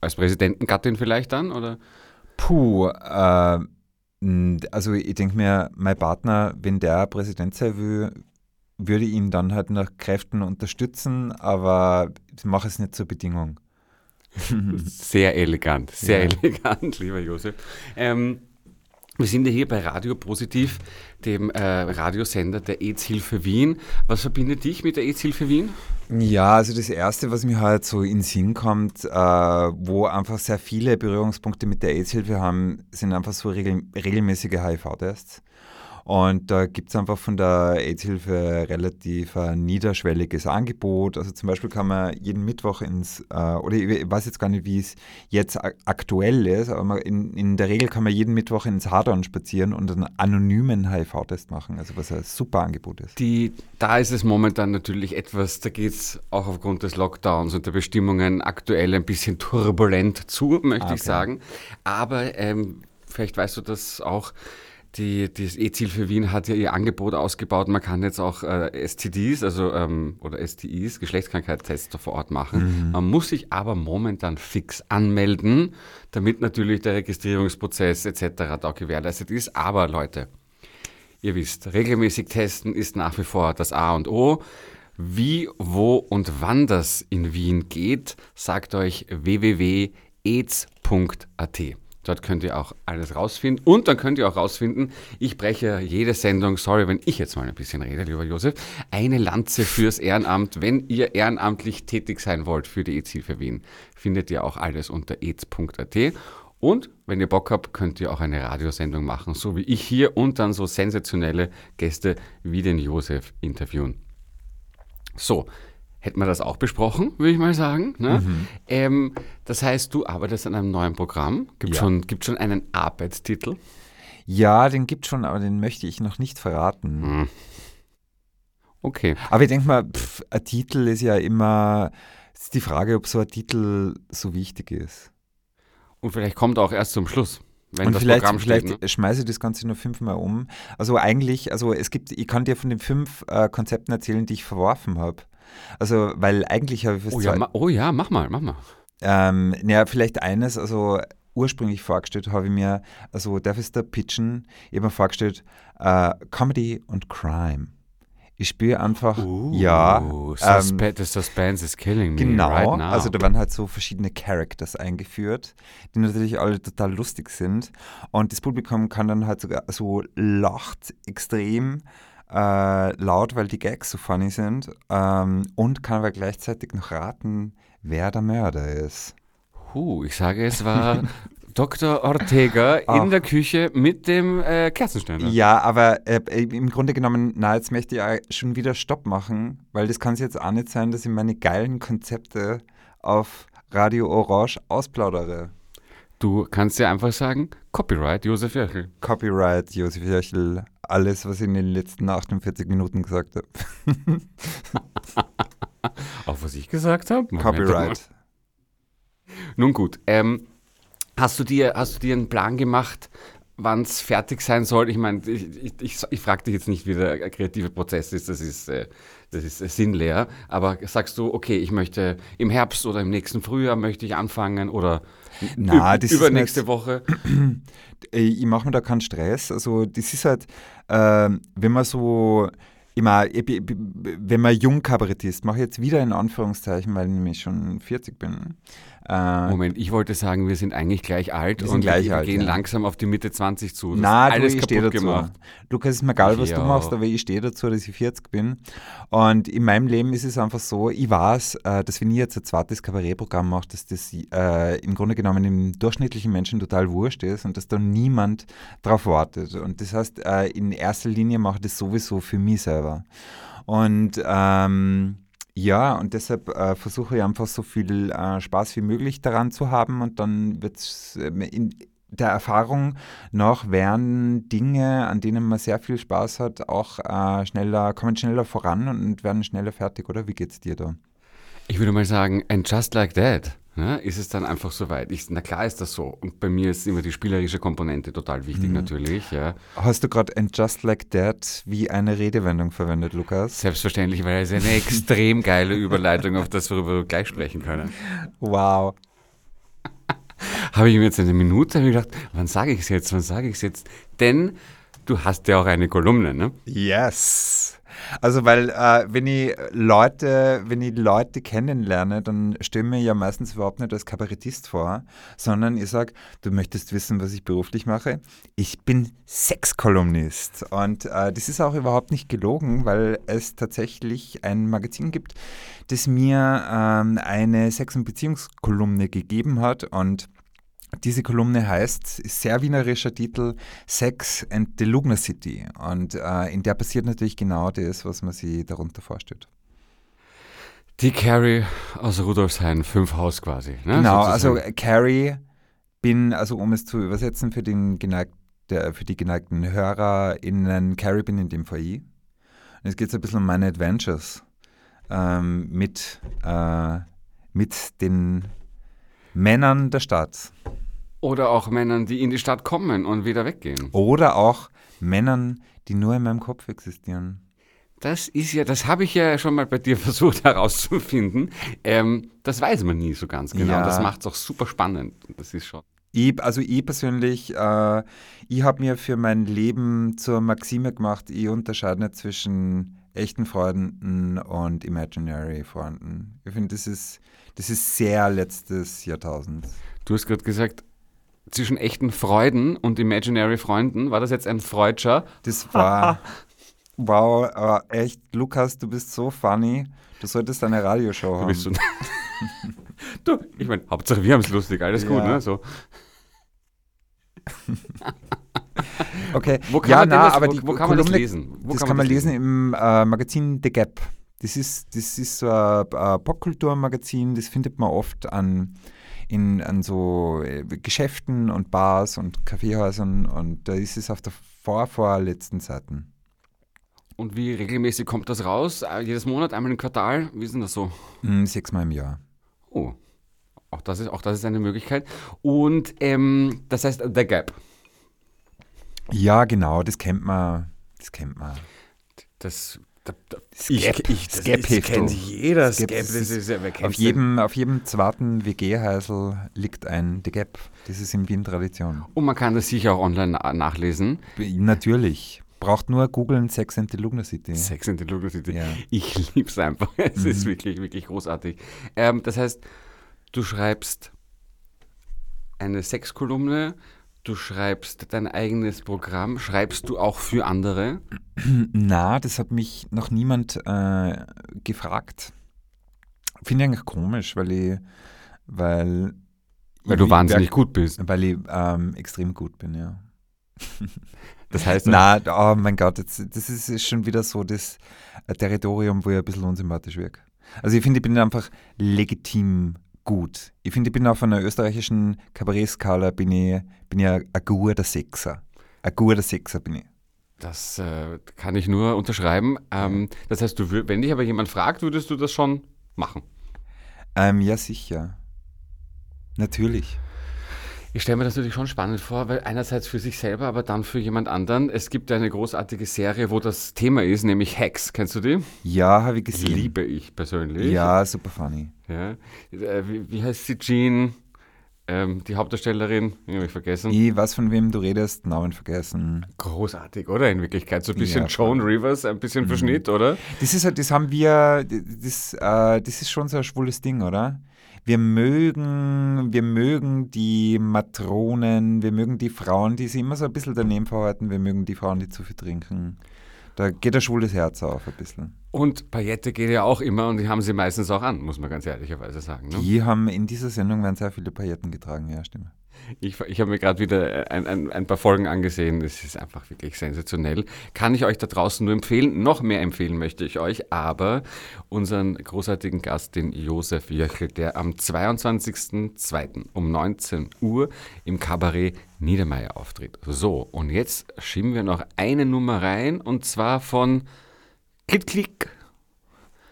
Als Präsidentengattin vielleicht dann, oder? Puh, äh, also ich denke mir, mein Partner, wenn der Präsident sein will, würde ihn dann halt nach Kräften unterstützen, aber ich mache es nicht zur Bedingung. Sehr elegant, sehr ja. elegant, lieber Josef. Ähm, wir sind ja hier bei Radio Positiv, dem äh, Radiosender der AIDS-Hilfe Wien. Was verbindet dich mit der AIDS-Hilfe Wien? Ja, also das Erste, was mir halt so in den Sinn kommt, äh, wo einfach sehr viele Berührungspunkte mit der AIDS-Hilfe haben, sind einfach so regel regelmäßige HIV-Tests. Und da gibt es einfach von der AIDS-Hilfe relativ ein niederschwelliges Angebot. Also zum Beispiel kann man jeden Mittwoch ins, äh, oder ich weiß jetzt gar nicht, wie es jetzt aktuell ist, aber in, in der Regel kann man jeden Mittwoch ins Hardon spazieren und einen anonymen HIV-Test machen, also was ein super Angebot ist. Die, da ist es momentan natürlich etwas, da geht es auch aufgrund des Lockdowns und der Bestimmungen aktuell ein bisschen turbulent zu, möchte ah, okay. ich sagen. Aber ähm, vielleicht weißt du das auch, die, das E-Ziel für Wien hat ja ihr Angebot ausgebaut. Man kann jetzt auch äh, STDs, also ähm, oder STIs, Geschlechtskrankheitstests vor Ort machen. Mhm. Man muss sich aber momentan fix anmelden, damit natürlich der Registrierungsprozess etc. da gewährleistet ist. Aber Leute, ihr wisst, regelmäßig testen ist nach wie vor das A und O. Wie, wo und wann das in Wien geht, sagt euch www.aids.at. Dort könnt ihr auch alles rausfinden. Und dann könnt ihr auch rausfinden, ich breche jede Sendung, sorry, wenn ich jetzt mal ein bisschen rede, lieber Josef, eine Lanze fürs Ehrenamt. Wenn ihr ehrenamtlich tätig sein wollt für die EZ-Hilfe Wien, findet ihr auch alles unter ez.at. Und wenn ihr Bock habt, könnt ihr auch eine Radiosendung machen, so wie ich hier und dann so sensationelle Gäste wie den Josef interviewen. So, hätten wir das auch besprochen, würde ich mal sagen. Ne? Mhm. Ähm, das heißt, du arbeitest an einem neuen Programm. Gibt ja. schon, gibt schon einen Arbeitstitel? Ja, den gibt schon, aber den möchte ich noch nicht verraten. Mhm. Okay. Aber ich denke mal, pff, ein Titel ist ja immer, ist die Frage, ob so ein Titel so wichtig ist. Und vielleicht kommt er auch erst zum Schluss. Wenn und das vielleicht, Programm vielleicht steht, ne? schmeiße ich das Ganze nur fünfmal um. Also eigentlich, also es gibt, ich kann dir von den fünf äh, Konzepten erzählen, die ich verworfen habe. Also, weil eigentlich habe ich fürs oh ja, oh ja, mach mal, mach mal. Ähm, naja, vielleicht eines, also ursprünglich vorgestellt habe ich mir, also darf ich es da pitchen, ich habe mir vorgestellt, äh, Comedy und Crime. Ich spüre einfach, uh, ja. Suspe ähm, the suspense is killing me genau, right now. also da werden halt so verschiedene Characters eingeführt, die natürlich alle total lustig sind. Und das Publikum kann dann halt sogar so lacht extrem äh, laut, weil die Gags so funny sind ähm, und kann aber gleichzeitig noch raten, wer der Mörder ist. Huh, ich sage, es war Dr. Ortega in Ach. der Küche mit dem äh, Kerzenständer. Ja, aber äh, im Grunde genommen, na, jetzt möchte ich schon wieder Stopp machen, weil das kann es jetzt auch nicht sein, dass ich meine geilen Konzepte auf Radio Orange ausplaudere. Du kannst ja einfach sagen, Copyright Josef Jöchel. Copyright, Josef Jöchel, alles, was ich in den letzten 48 Minuten gesagt habe. Auch was ich gesagt habe? Copyright. Nun gut, ähm, hast, du dir, hast du dir einen Plan gemacht, wann es fertig sein soll? Ich meine, ich, ich, ich, ich frage dich jetzt nicht, wie der kreative Prozess ist, das ist, äh, das ist äh, sinnleer, aber sagst du, okay, ich möchte im Herbst oder im nächsten Frühjahr möchte ich anfangen oder Na, das ist übernächste nicht- Woche? Äh, ich mache mir da keinen Stress. Also das ist halt, ähm, wenn man so, immer, wenn man Jungkabarettist, mache ich jetzt wieder in Anführungszeichen, weil ich nämlich schon 40 bin. Äh, Moment, ich wollte sagen, wir sind eigentlich gleich alt und gleich wir alt, gehen ja. langsam auf die Mitte 20 zu. Das Na, ist du, alles ich stehe dazu. gemacht. Lukas, ist mir egal, was Ich du machst, aber ich stehe dazu, dass ich 40 bin. Und in meinem Leben ist es einfach so, ich weiß, äh, dass wenn ich jetzt ein zweites Kabarettprogramm mache, dass das äh, im Grunde genommen dem durchschnittlichen Menschen total wurscht ist und dass da niemand drauf wartet. Und das heißt, äh, in erster Linie mache ich das sowieso für mich selber. Und ähm, ja, und deshalb äh, versuche ich einfach so viel äh, Spaß wie möglich daran zu haben und dann wird es in der Erfahrung nach werden Dinge, an denen man sehr viel Spaß hat, auch äh, schneller, kommen schneller voran und werden schneller fertig, oder? Wie geht's dir da? Ich würde mal sagen, and just like that, ne, ist es dann einfach soweit. Ich, na klar ist das so. Und bei mir ist immer die spielerische Komponente total wichtig Mhm. natürlich. Ja. Hast du gerade and just like that wie eine Redewendung verwendet, Lukas? Selbstverständlich, weil es eine extrem geile Überleitung auf das, worüber wir gleich sprechen können. Wow. Habe ich mir jetzt eine Minute gedacht, wann sage ich es jetzt, wann sage ich es jetzt? Denn du hast ja auch eine Kolumne, ne? Yes. Also weil äh, wenn ich Leute, wenn ich Leute kennenlerne, dann stelle ich mir ja meistens überhaupt nicht als Kabarettist vor, sondern ich sage, du möchtest wissen, was ich beruflich mache. Ich bin Sexkolumnist und äh, das ist auch überhaupt nicht gelogen, weil es tatsächlich ein Magazin gibt, das mir ähm, eine Sex- und Beziehungskolumne gegeben hat und diese Kolumne heißt, sehr wienerischer Titel, Sex and the Lugner City. Und äh, in der passiert natürlich genau das, was man sich darunter vorstellt. Die Carrie aus Rudolfshain, fünf Haus quasi. Ne? genau, also Sozusagen. äh, Carrie bin, also um es zu übersetzen für, den geneigt, der, für die geneigten HörerInnen, Carrie bin in dem Fall ich. Und es geht so ein bisschen um meine Adventures ähm, mit, äh, mit den Männern der Stadt. Oder auch Männern, die in die Stadt kommen und wieder weggehen. Oder auch Männern, die nur in meinem Kopf existieren. Das ist ja, das habe ich ja schon mal bei dir versucht herauszufinden. Ähm, das weiß man nie so ganz genau. Ja. Das macht es auch super spannend. Das ist schon. Ich, also ich persönlich, äh, ich habe mir für mein Leben zur Maxime gemacht, ich unterscheide nicht zwischen echten Freunden und imaginary Freunden. Ich finde, das ist, das ist sehr letztes Jahrtausend. Du hast gerade gesagt, zwischen echten Freuden und imaginary Freunden, war das jetzt ein Freudscher? Das war, wow, aber echt, Lukas, du bist so funny. Du solltest eine Radioshow Du haben. bist so. du, ich meine, Hauptsache wir haben es lustig, alles gut, Ja. ne? So. Okay, Wo kann ja, man na, das- aber wo- die wo kann man das Kolumne, lesen? Wo das kann man das lesen im äh, Magazin The Gap. Das ist, das ist so ein, ein Popkulturmagazin, das findet man oft an, in, an so äh, Geschäften und Bars und Kaffeehäusern und da ist es auf der vor, vorletzten Seiten. Und wie regelmäßig kommt das raus? Äh, Jedes Monat, einmal im Quartal? Wie ist denn das so? Hm, sechsmal im Jahr. Oh, auch das ist, auch das ist eine Möglichkeit. Und ähm, das heißt The Gap. Ja, genau, das kennt man. Das kennt man. Das, da, da, Skep. ich, ich, das, das kennt jeder. Skep, Skep, das ist- ist ja, wer Auf jedem, auf jedem zweiten WG-Häusl liegt ein The Gap. Das ist in Wien Tradition. Und man kann das sicher auch online na nachlesen. Natürlich. Braucht nur googeln Sex and the Lugner City. Sex in the Lugner City. Ja. Ich liebe es einfach. Es ist Mhm. wirklich, wirklich großartig. Ähm, das heißt, du schreibst eine Sexkolumne Du schreibst dein eigenes Programm. Schreibst du auch für andere? Na, das hat mich noch niemand äh, gefragt. Finde ich eigentlich komisch, weil ich, weil, Weil du wahnsinnig gut bist. Weil ich ähm, extrem gut bin, ja. Das heißt, Na, oh mein Gott, jetzt, das ist, ist schon wieder so das äh, Territorium, wo ich ein bisschen unsympathisch wirke. Also ich finde, ich bin einfach legitim gut. Ich finde, ich bin auf einer österreichischen Kabarettskala bin ich, bin ich ein, ein guter Sechser. Ein guter Sechser bin ich. das äh, kann ich nur unterschreiben. Ähm, das heißt, du, wenn dich aber jemand fragt, würdest du das schon machen. Ähm, ja, sicher. Natürlich. Ich stelle mir das natürlich schon spannend vor, weil einerseits für sich selber, aber dann für jemand anderen. Es gibt eine großartige Serie, wo das Thema ist, nämlich Hacks. Kennst du die? Ja, habe ich gesehen. Liebe ich persönlich. Ja, super funny. ja. Äh, Wie, wie heißt sie? Jean, ähm, die Hauptdarstellerin, ich habe ich vergessen. Ich weiß, von wem du redest, Namen vergessen. Großartig, oder? In Wirklichkeit so ein bisschen Ja, Joan Rivers, ein bisschen Verschnitt, oder? Das ist halt, das haben wir, das, äh, das ist schon so ein schwules Ding, oder? Wir mögen, wir mögen die Matronen, wir mögen die Frauen, die sich immer so ein bisschen daneben verhalten, wir mögen die Frauen, die zu viel trinken. Da geht ein schwules Herz auf ein bisschen. Und Paillette geht ja auch immer und die haben sie meistens auch an, muss man ganz ehrlicherweise sagen. Ne? Die haben in dieser Sendung werden sehr viele Pailletten getragen, ja, stimmt. Ich, ich habe mir gerade wieder ein, ein, ein paar Folgen angesehen. Es ist einfach wirklich sensationell. Kann ich euch da draußen nur empfehlen. Noch mehr empfehlen möchte ich euch, aber unseren großartigen Gast, den Josef Jöchel, der am 22.02. um 19 Uhr im Kabarett Niedermeyer auftritt. So, und jetzt schieben wir noch eine Nummer rein und zwar von Klick Klick.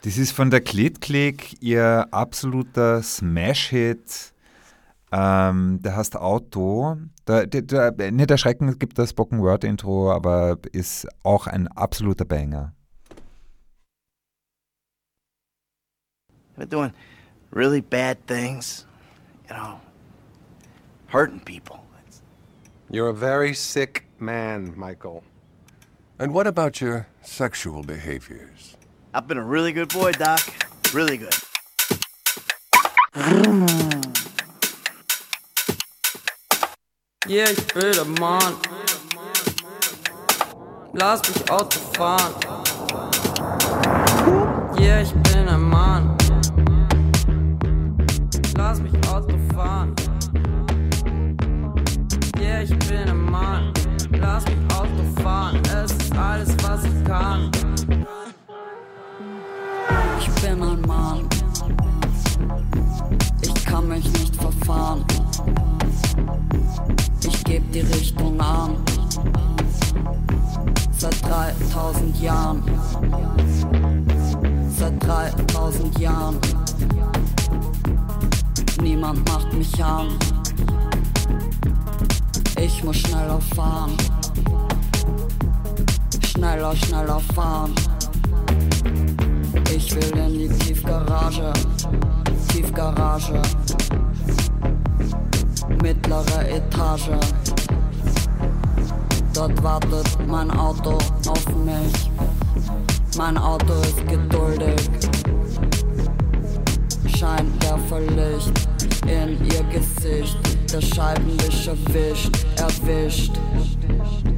Das ist von der Klit Click ihr absoluter Smash-Hit. Ähm, der heißt Auto. Der, der, der, nicht erschrecken, es gibt das Spoken Word Intro, aber ist auch ein absoluter Banger. They're doing really bad things, you know, hurting people. You're a very sick man, Michael. And what about your sexual behaviors? I've been a really good boy, Doc. Really good. Yeah, ich bin der Mann. Lass mich Auto fahren. Yeah, ich bin ein Mann. Lass mich Auto fahren. Yeah, ich bin ein Mann. Lass mich Auto fahren. Es ist alles, was ich kann. Ich bin ein Mann. Ich kann mich nicht verfahren. Geb die Richtung an. Seit 3000 Jahren. Seit 3000 Jahren. Niemand macht mich an. Ich muss schneller fahren. Schneller, schneller fahren. Ich will in die Tiefgarage, Tiefgarage, mittlere Etage. Dort wartet mein Auto auf mich. Mein Auto ist geduldig. Scheinwerferlicht in ihr Gesicht. Der Scheibenwischer wischt, erwischt,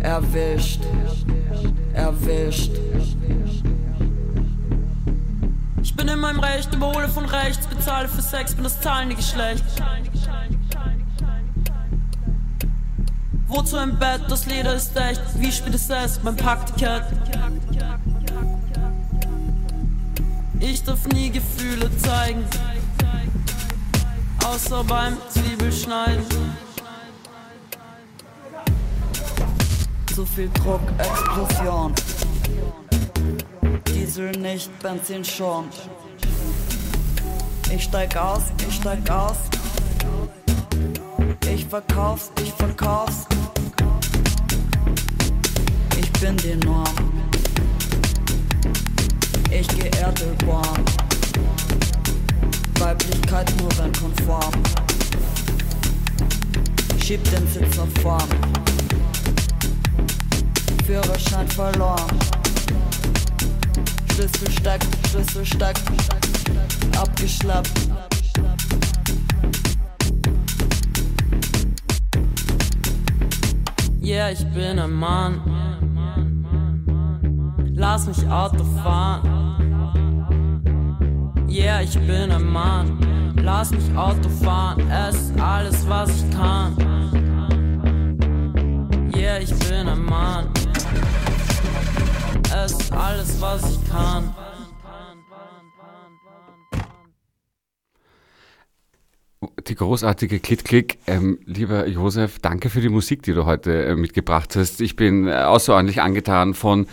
erwischt, erwischt. Ich bin in meinem Recht, überhole von rechts, bezahle für Sex, bin das zahlende Geschlecht. Wozu im Bett, das Leder ist echt, wie spät es ist, mein Packticket. Ich darf nie Gefühle zeigen, außer beim Zwiebelschneiden. Zu viel Druck, Explosion. Diesel nicht, Benzin schon. Ich steig aus, ich steig aus. Ich verkauf's, ich verkauf's. Ich bin die Norm. Ich geh Erdelborn. Weiblichkeit nur wenn konform. Schieb den Sitz nach vorn. Führerschein verloren. Schlüssel steckt, Schlüssel steckt, abgeschleppt. Yeah, ich bin ein Mann. Lass mich Auto fahren. Yeah, ich bin ein Mann. Lass mich Auto fahren. Es ist alles, was ich kann. Yeah, ich bin ein Mann. Es ist alles, was ich kann. Die großartige Kit-Klick. Ähm, lieber Josef, danke für die Musik, die du heute äh, mitgebracht hast. Ich bin äh, außerordentlich angetan von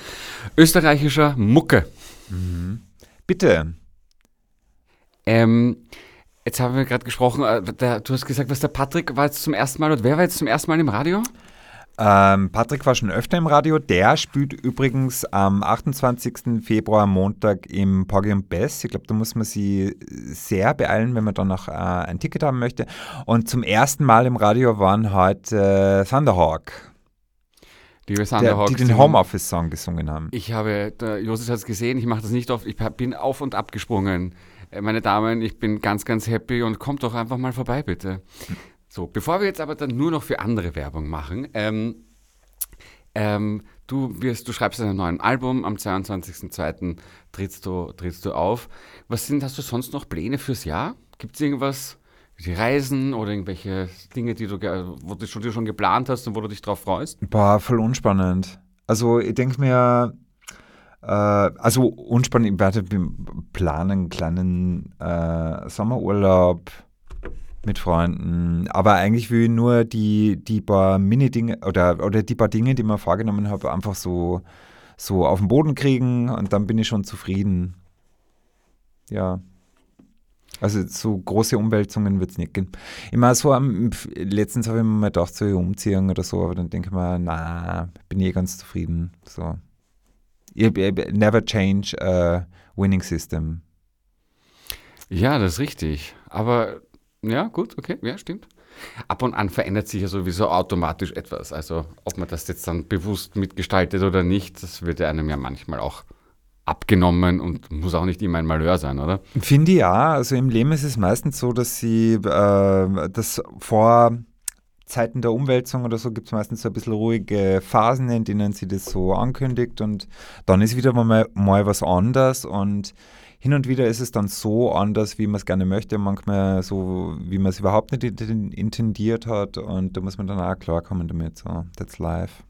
österreichischer Mucke. Mhm. Bitte. Ähm, jetzt haben wir gerade gesprochen, äh, der, du hast gesagt, was der Patrick war jetzt zum ersten Mal, oder wer war jetzt zum ersten Mal im Radio? Ähm, Patrick war schon öfter im Radio. Der spielt übrigens am 28. Februar Montag im Poggy und Bess. Ich glaube, da muss man sie sehr beeilen, wenn man dann noch äh, ein Ticket haben möchte. Und zum ersten Mal im Radio waren heute äh, Thunderhawk. Liebe Thunderhawk. Der, die den Homeoffice-Song gesungen haben. Ich habe, Josef hat es gesehen, ich mache das nicht oft, ich bin auf und ab gesprungen. Äh, meine Damen, ich bin ganz, ganz happy und kommt doch einfach mal vorbei, bitte. So, bevor wir jetzt aber dann nur noch für andere Werbung machen, ähm, ähm, du, wirst, du schreibst ein neues Album, am 22.02. Trittst du, trittst du auf. Was sind, hast du sonst noch Pläne fürs Jahr? Gibt es irgendwas, die Reisen oder irgendwelche Dinge, die du, wo du schon, die schon geplant hast und wo du dich drauf freust? Boah, voll unspannend. Also ich denke mir, äh, also unspannend, ich werde planen, einen kleinen äh, Sommerurlaub mit Freunden. Aber eigentlich will ich nur die, die paar Mini-Dinge oder, oder die paar Dinge, die mir vorgenommen habe, einfach so, so auf den Boden kriegen und dann bin ich schon zufrieden. Ja. Also so große Umwälzungen wird es nicht geben. Immer so am, letztens habe ich mir gedacht, so umziehen oder so, aber dann denke ich mir, na, bin ich eh ganz zufrieden. So. Never change a winning system. Ja, das ist richtig. Aber ja, gut, okay, ja, stimmt. Ab und an verändert sich ja sowieso automatisch etwas. Also ob man das jetzt dann bewusst mitgestaltet oder nicht, das wird einem ja manchmal auch abgenommen und muss auch nicht immer ein Malheur sein, oder? Finde ich ja. Also im Leben ist es meistens so, dass sie äh, das vor Zeiten der Umwälzung oder so gibt es meistens so ein bisschen ruhige Phasen, in denen sie das so ankündigt und dann ist wieder mal, mal was anders und hin und wieder ist es dann so anders, wie man es gerne möchte, manchmal so, wie man es überhaupt nicht intendiert hat und da muss man dann auch klarkommen damit, so, that's life.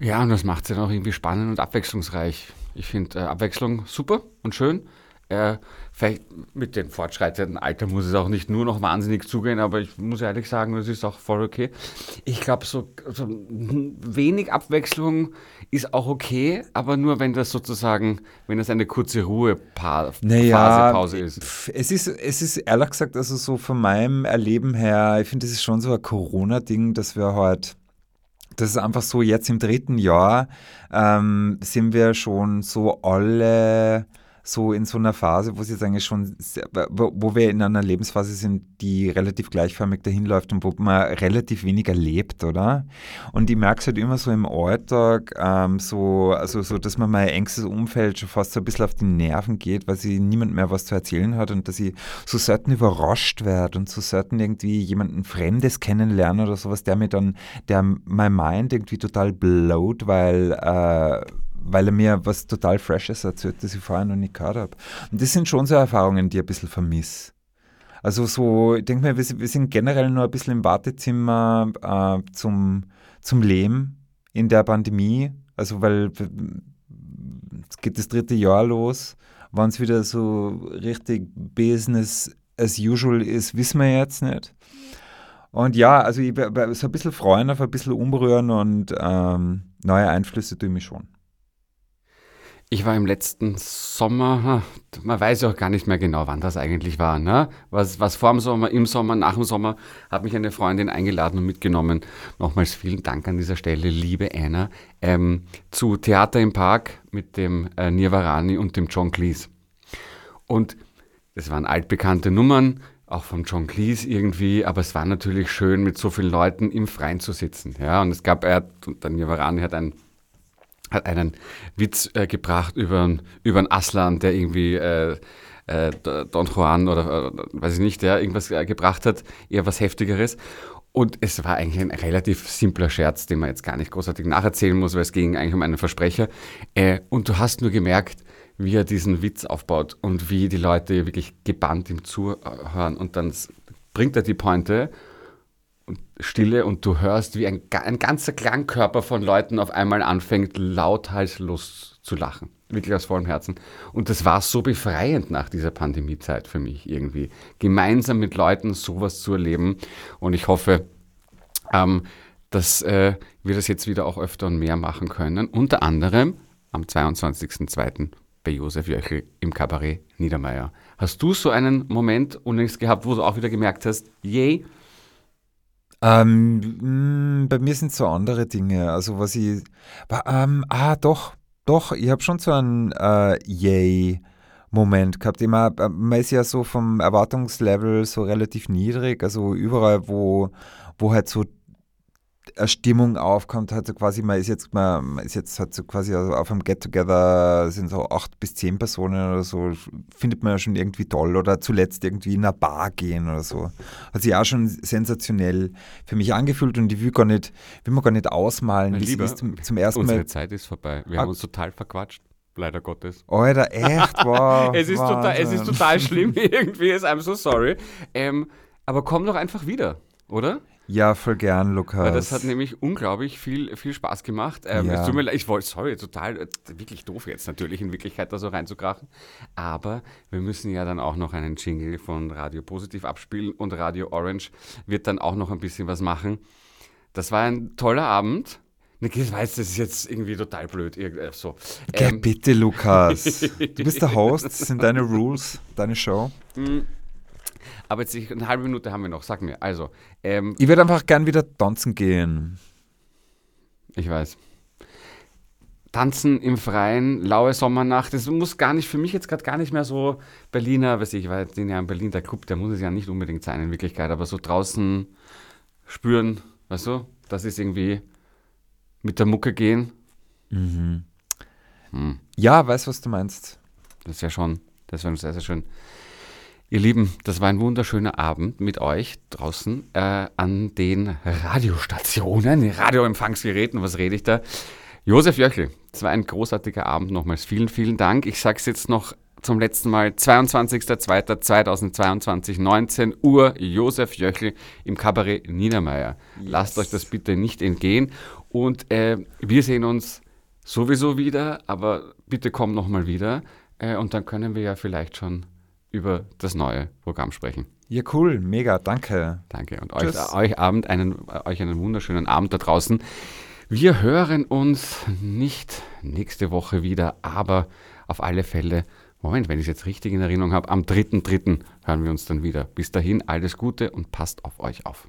Ja, und das macht es dann auch irgendwie spannend und abwechslungsreich. Ich finde äh, Abwechslung super und schön. Äh, vielleicht mit dem fortschreitenden Alter muss es auch nicht nur noch wahnsinnig zugehen, aber ich muss ehrlich sagen, das ist auch voll okay. Ich glaube, so, so, wenig Abwechslung ist auch okay, aber nur wenn das sozusagen, wenn das eine kurze Ruhephase naja, Pause ist. Es ist. Es ist ehrlich gesagt, also so von meinem Erleben her, ich finde, das ist schon so ein Corona-Ding, dass wir halt das ist einfach so, jetzt im dritten Jahr ähm, sind wir schon so alle so in so einer Phase, wo es jetzt eigentlich schon, sehr, wo, wir in einer Lebensphase sind, die relativ gleichförmig dahin läuft und wo man relativ wenig erlebt, oder? Und ich merke es halt immer so im Alltag, ähm, so, also so, dass man mein engstes Umfeld schon fast so ein bisschen auf die Nerven geht, weil sie niemand mehr was zu erzählen hat und dass ich so selten überrascht werde und so selten irgendwie jemanden Fremdes kennenlerne oder sowas, der mir dann, der mein Mind irgendwie total blowt, weil äh, weil er mir was total Freshes erzählt, das ich vorher noch nicht gehört habe. Und das sind schon so Erfahrungen, die ich ein bisschen vermisse. Also so, ich denke mal, wir, wir, sind generell nur ein bisschen im Wartezimmer äh, zum, zum Leben in der Pandemie. Also weil es geht das dritte Jahr los. Wann es wieder so richtig Business as usual ist, wissen wir jetzt nicht. Und ja, also ich, so ein bisschen freuen auf ein bisschen umrühren und ähm, neue Einflüsse tue ich mich schon. Ich war im letzten Sommer, man weiß ja auch gar nicht mehr genau, wann das eigentlich war. Ne? Was, was vor dem Sommer, im Sommer, nach dem Sommer, hat mich eine Freundin eingeladen und mitgenommen. Nochmals vielen Dank an dieser Stelle, liebe Anna, ähm, zu Theater im Park mit dem äh, Nirvarani und dem John Cleese. Und das waren altbekannte Nummern, auch von John Cleese irgendwie, aber es war natürlich schön, mit so vielen Leuten im Freien zu sitzen. Ja, und es gab, er hat, und der Nirvarani hat ein hat einen Witz äh, gebracht über, über einen Aslan, der irgendwie äh, äh, Don Juan oder äh, weiß ich nicht, der irgendwas äh, gebracht hat, eher was Heftigeres. Und es war eigentlich ein relativ simpler Scherz, den man jetzt gar nicht großartig nacherzählen muss, weil es ging eigentlich um einen Versprecher. Äh, und du hast nur gemerkt, wie er diesen Witz aufbaut und wie die Leute wirklich gebannt ihm zuhören. Und dann bringt er die Pointe und Stille und du hörst, wie ein, ein ganzer Klangkörper von Leuten auf einmal anfängt, lauthals zu lachen. Wirklich aus vollem Herzen. Und das war so befreiend nach dieser Pandemiezeit für mich irgendwie. Gemeinsam mit Leuten sowas zu erleben. Und ich hoffe, ähm, dass äh, wir das jetzt wieder auch öfter und mehr machen können. Unter anderem am 22.02. bei Josef Jöchel im Kabarett Niedermeyer. Hast du so einen Moment unlängst gehabt, wo du auch wieder gemerkt hast, yay, ähm, mh, bei mir sind so andere Dinge. Also was ich, ähm, ah doch, doch, ich habe schon so einen äh, Yay-Moment gehabt. Immer, äh, man ist ja so vom Erwartungslevel so relativ niedrig. Also überall, wo, wo halt so eine Stimmung aufkommt, halt so quasi, man ist jetzt, man, man ist jetzt halt so quasi auf einem Get-Together, sind so acht bis zehn Personen oder so, findet man ja schon irgendwie toll. Oder zuletzt irgendwie in eine Bar gehen oder so. Hat sich auch schon sensationell für mich angefühlt und ich will gar nicht, will mir gar nicht ausmalen, wie es ist zum, zum ersten unsere Mal. Zeit ist vorbei. Wir Ah. haben uns total verquatscht. Leider Gottes. Alter, echt? Wow. es, ist total, es ist total schlimm irgendwie. I'm so sorry. Ähm, aber komm doch einfach wieder, oder? Ja, voll gern, Lukas. Weil das hat nämlich unglaublich viel, viel Spaß gemacht. Ähm, Ja. Es tut mir leid, ich wollte, sorry, total, äh, wirklich doof jetzt natürlich in Wirklichkeit da so reinzukrachen. Aber wir müssen ja dann auch noch einen Jingle von Radio Positiv abspielen und Radio Orange wird dann auch noch ein bisschen was machen. Das war ein toller Abend. Ich weiß, das ist jetzt irgendwie total blöd. äh, So. Ähm, bitte, Lukas. Du bist der Host, das sind deine Rules, deine Show. Mm. Aber jetzt ich, eine halbe Minute haben wir noch, sag mir. Also, ähm, Ich würde einfach gern wieder tanzen gehen. Ich weiß. Tanzen im Freien, laue Sommernacht, das muss gar nicht, für mich jetzt gerade gar nicht mehr so Berliner, weiß ich, ich war jetzt in ja in Berlin, der Club, der muss es ja nicht unbedingt sein in Wirklichkeit, aber so draußen spüren, weißt du, das ist irgendwie mit der Mucke gehen. Mhm. Hm. Ja, weiß, was du meinst. Das wäre schon, das wäre sehr, sehr schön. Ihr Lieben, das war ein wunderschöner Abend mit euch draußen äh, an den Radiostationen, Radioempfangsgeräten, was rede ich da? Josef Jöchel, es war ein großartiger Abend nochmals. Vielen, vielen Dank. Ich sage es jetzt noch zum letzten Mal, 22.02.2022, 19 Uhr, Josef Jöchel im Kabarett Niedermeyer. Lasst euch das bitte nicht entgehen. Und äh, wir sehen uns sowieso wieder, aber bitte komm nochmal wieder. Äh, und dann können wir ja vielleicht schon über das neue Programm sprechen. Ja, cool, mega, danke. Danke. Und euch, euch, Abend einen, euch einen wunderschönen Abend da draußen. Wir hören uns nicht nächste Woche wieder, aber auf alle Fälle, Moment, wenn ich es jetzt richtig in Erinnerung habe, am 3.3. hören wir uns dann wieder. Bis dahin alles Gute und passt auf euch auf.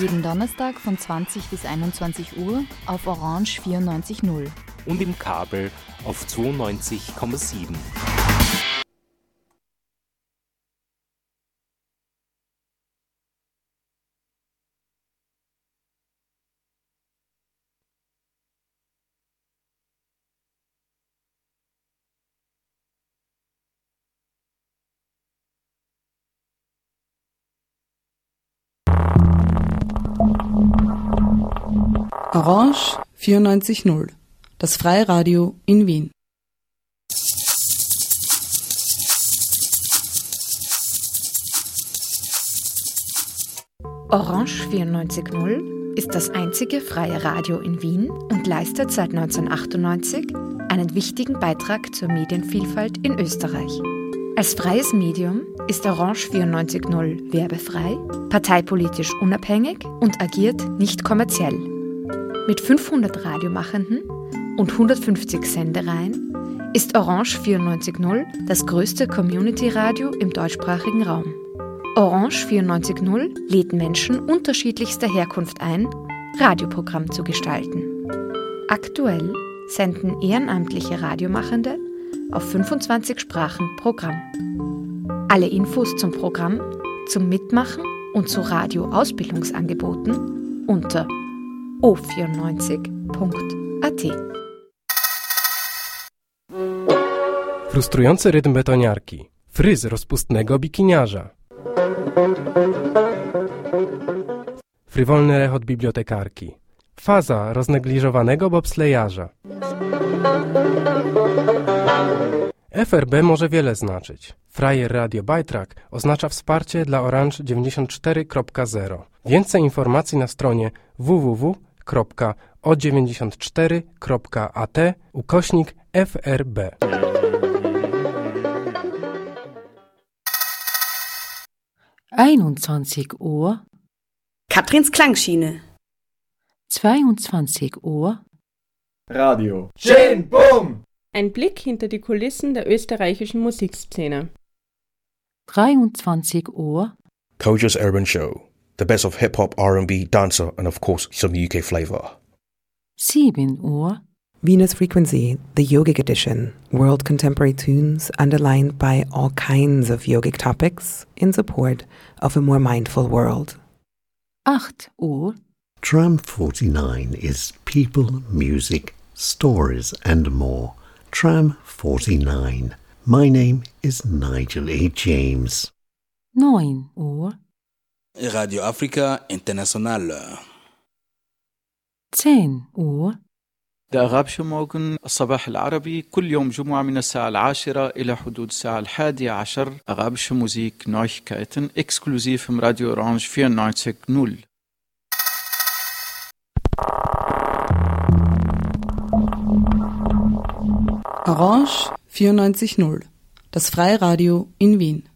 Jeden Donnerstag von 20 bis 21 Uhr auf Orange 94.0. Und im Kabel auf 92,7. Orange 94.0, das Freiradio in Wien. Orange 94.0 ist das einzige freie Radio in Wien und leistet seit 1998 einen wichtigen Beitrag zur Medienvielfalt in Österreich. Als freies Medium ist Orange 94.0 werbefrei, parteipolitisch unabhängig und agiert nicht kommerziell. Mit 500 Radiomachenden und 150 Sendereien ist Orange 94.0 das größte Community-Radio im deutschsprachigen Raum. Orange 94.0 lädt Menschen unterschiedlichster Herkunft ein, Radioprogramm zu gestalten. Aktuell senden ehrenamtliche Radiomachende auf 25 Sprachen Programm. Alle Infos zum Programm, zum Mitmachen und zu Radioausbildungsangeboten unter o94.at. Frustrujący rytm betoniarki. Fryz rozpustnego bikiniarza. Frywolny rechot bibliotekarki. Faza roznegliżowanego bobslejarza. FRB może wiele znaczyć. Frajer Radio Bytrack oznacza wsparcie dla Orange 94.0. Więcej informacji na stronie www.o94.at ukośnik FRB. Einundzwanzig Uhr, Katrins Klangschiene. 22 Uhr, Radio. Schön, bumm! Ein Blick hinter die Kulissen der österreichischen Musikszene. 23 Uhr, Koja's Urban Show. The best of hip hop, R&B, dancer, and of course some UK flavor. 7 Uhr, Venus Frequency, the yogic edition, world contemporary tunes underlined by all kinds of yogic topics in support of a more mindful world. 8 Uhr, Tram 49 is people, music, stories, and more. Tram 49. My name is Nigel A. James. 9 Uhr, Radio Africa International. 10 Uhr, الأغاب موغن الصباح العربي كل يوم جمعة من الساعة العاشرة إلى حدود الساعة الحادية عشر أغابش موزيك Neuigkeiten exklusiv im Radio Orange 94.0 Orange 94.0, das Freiradio in Wien.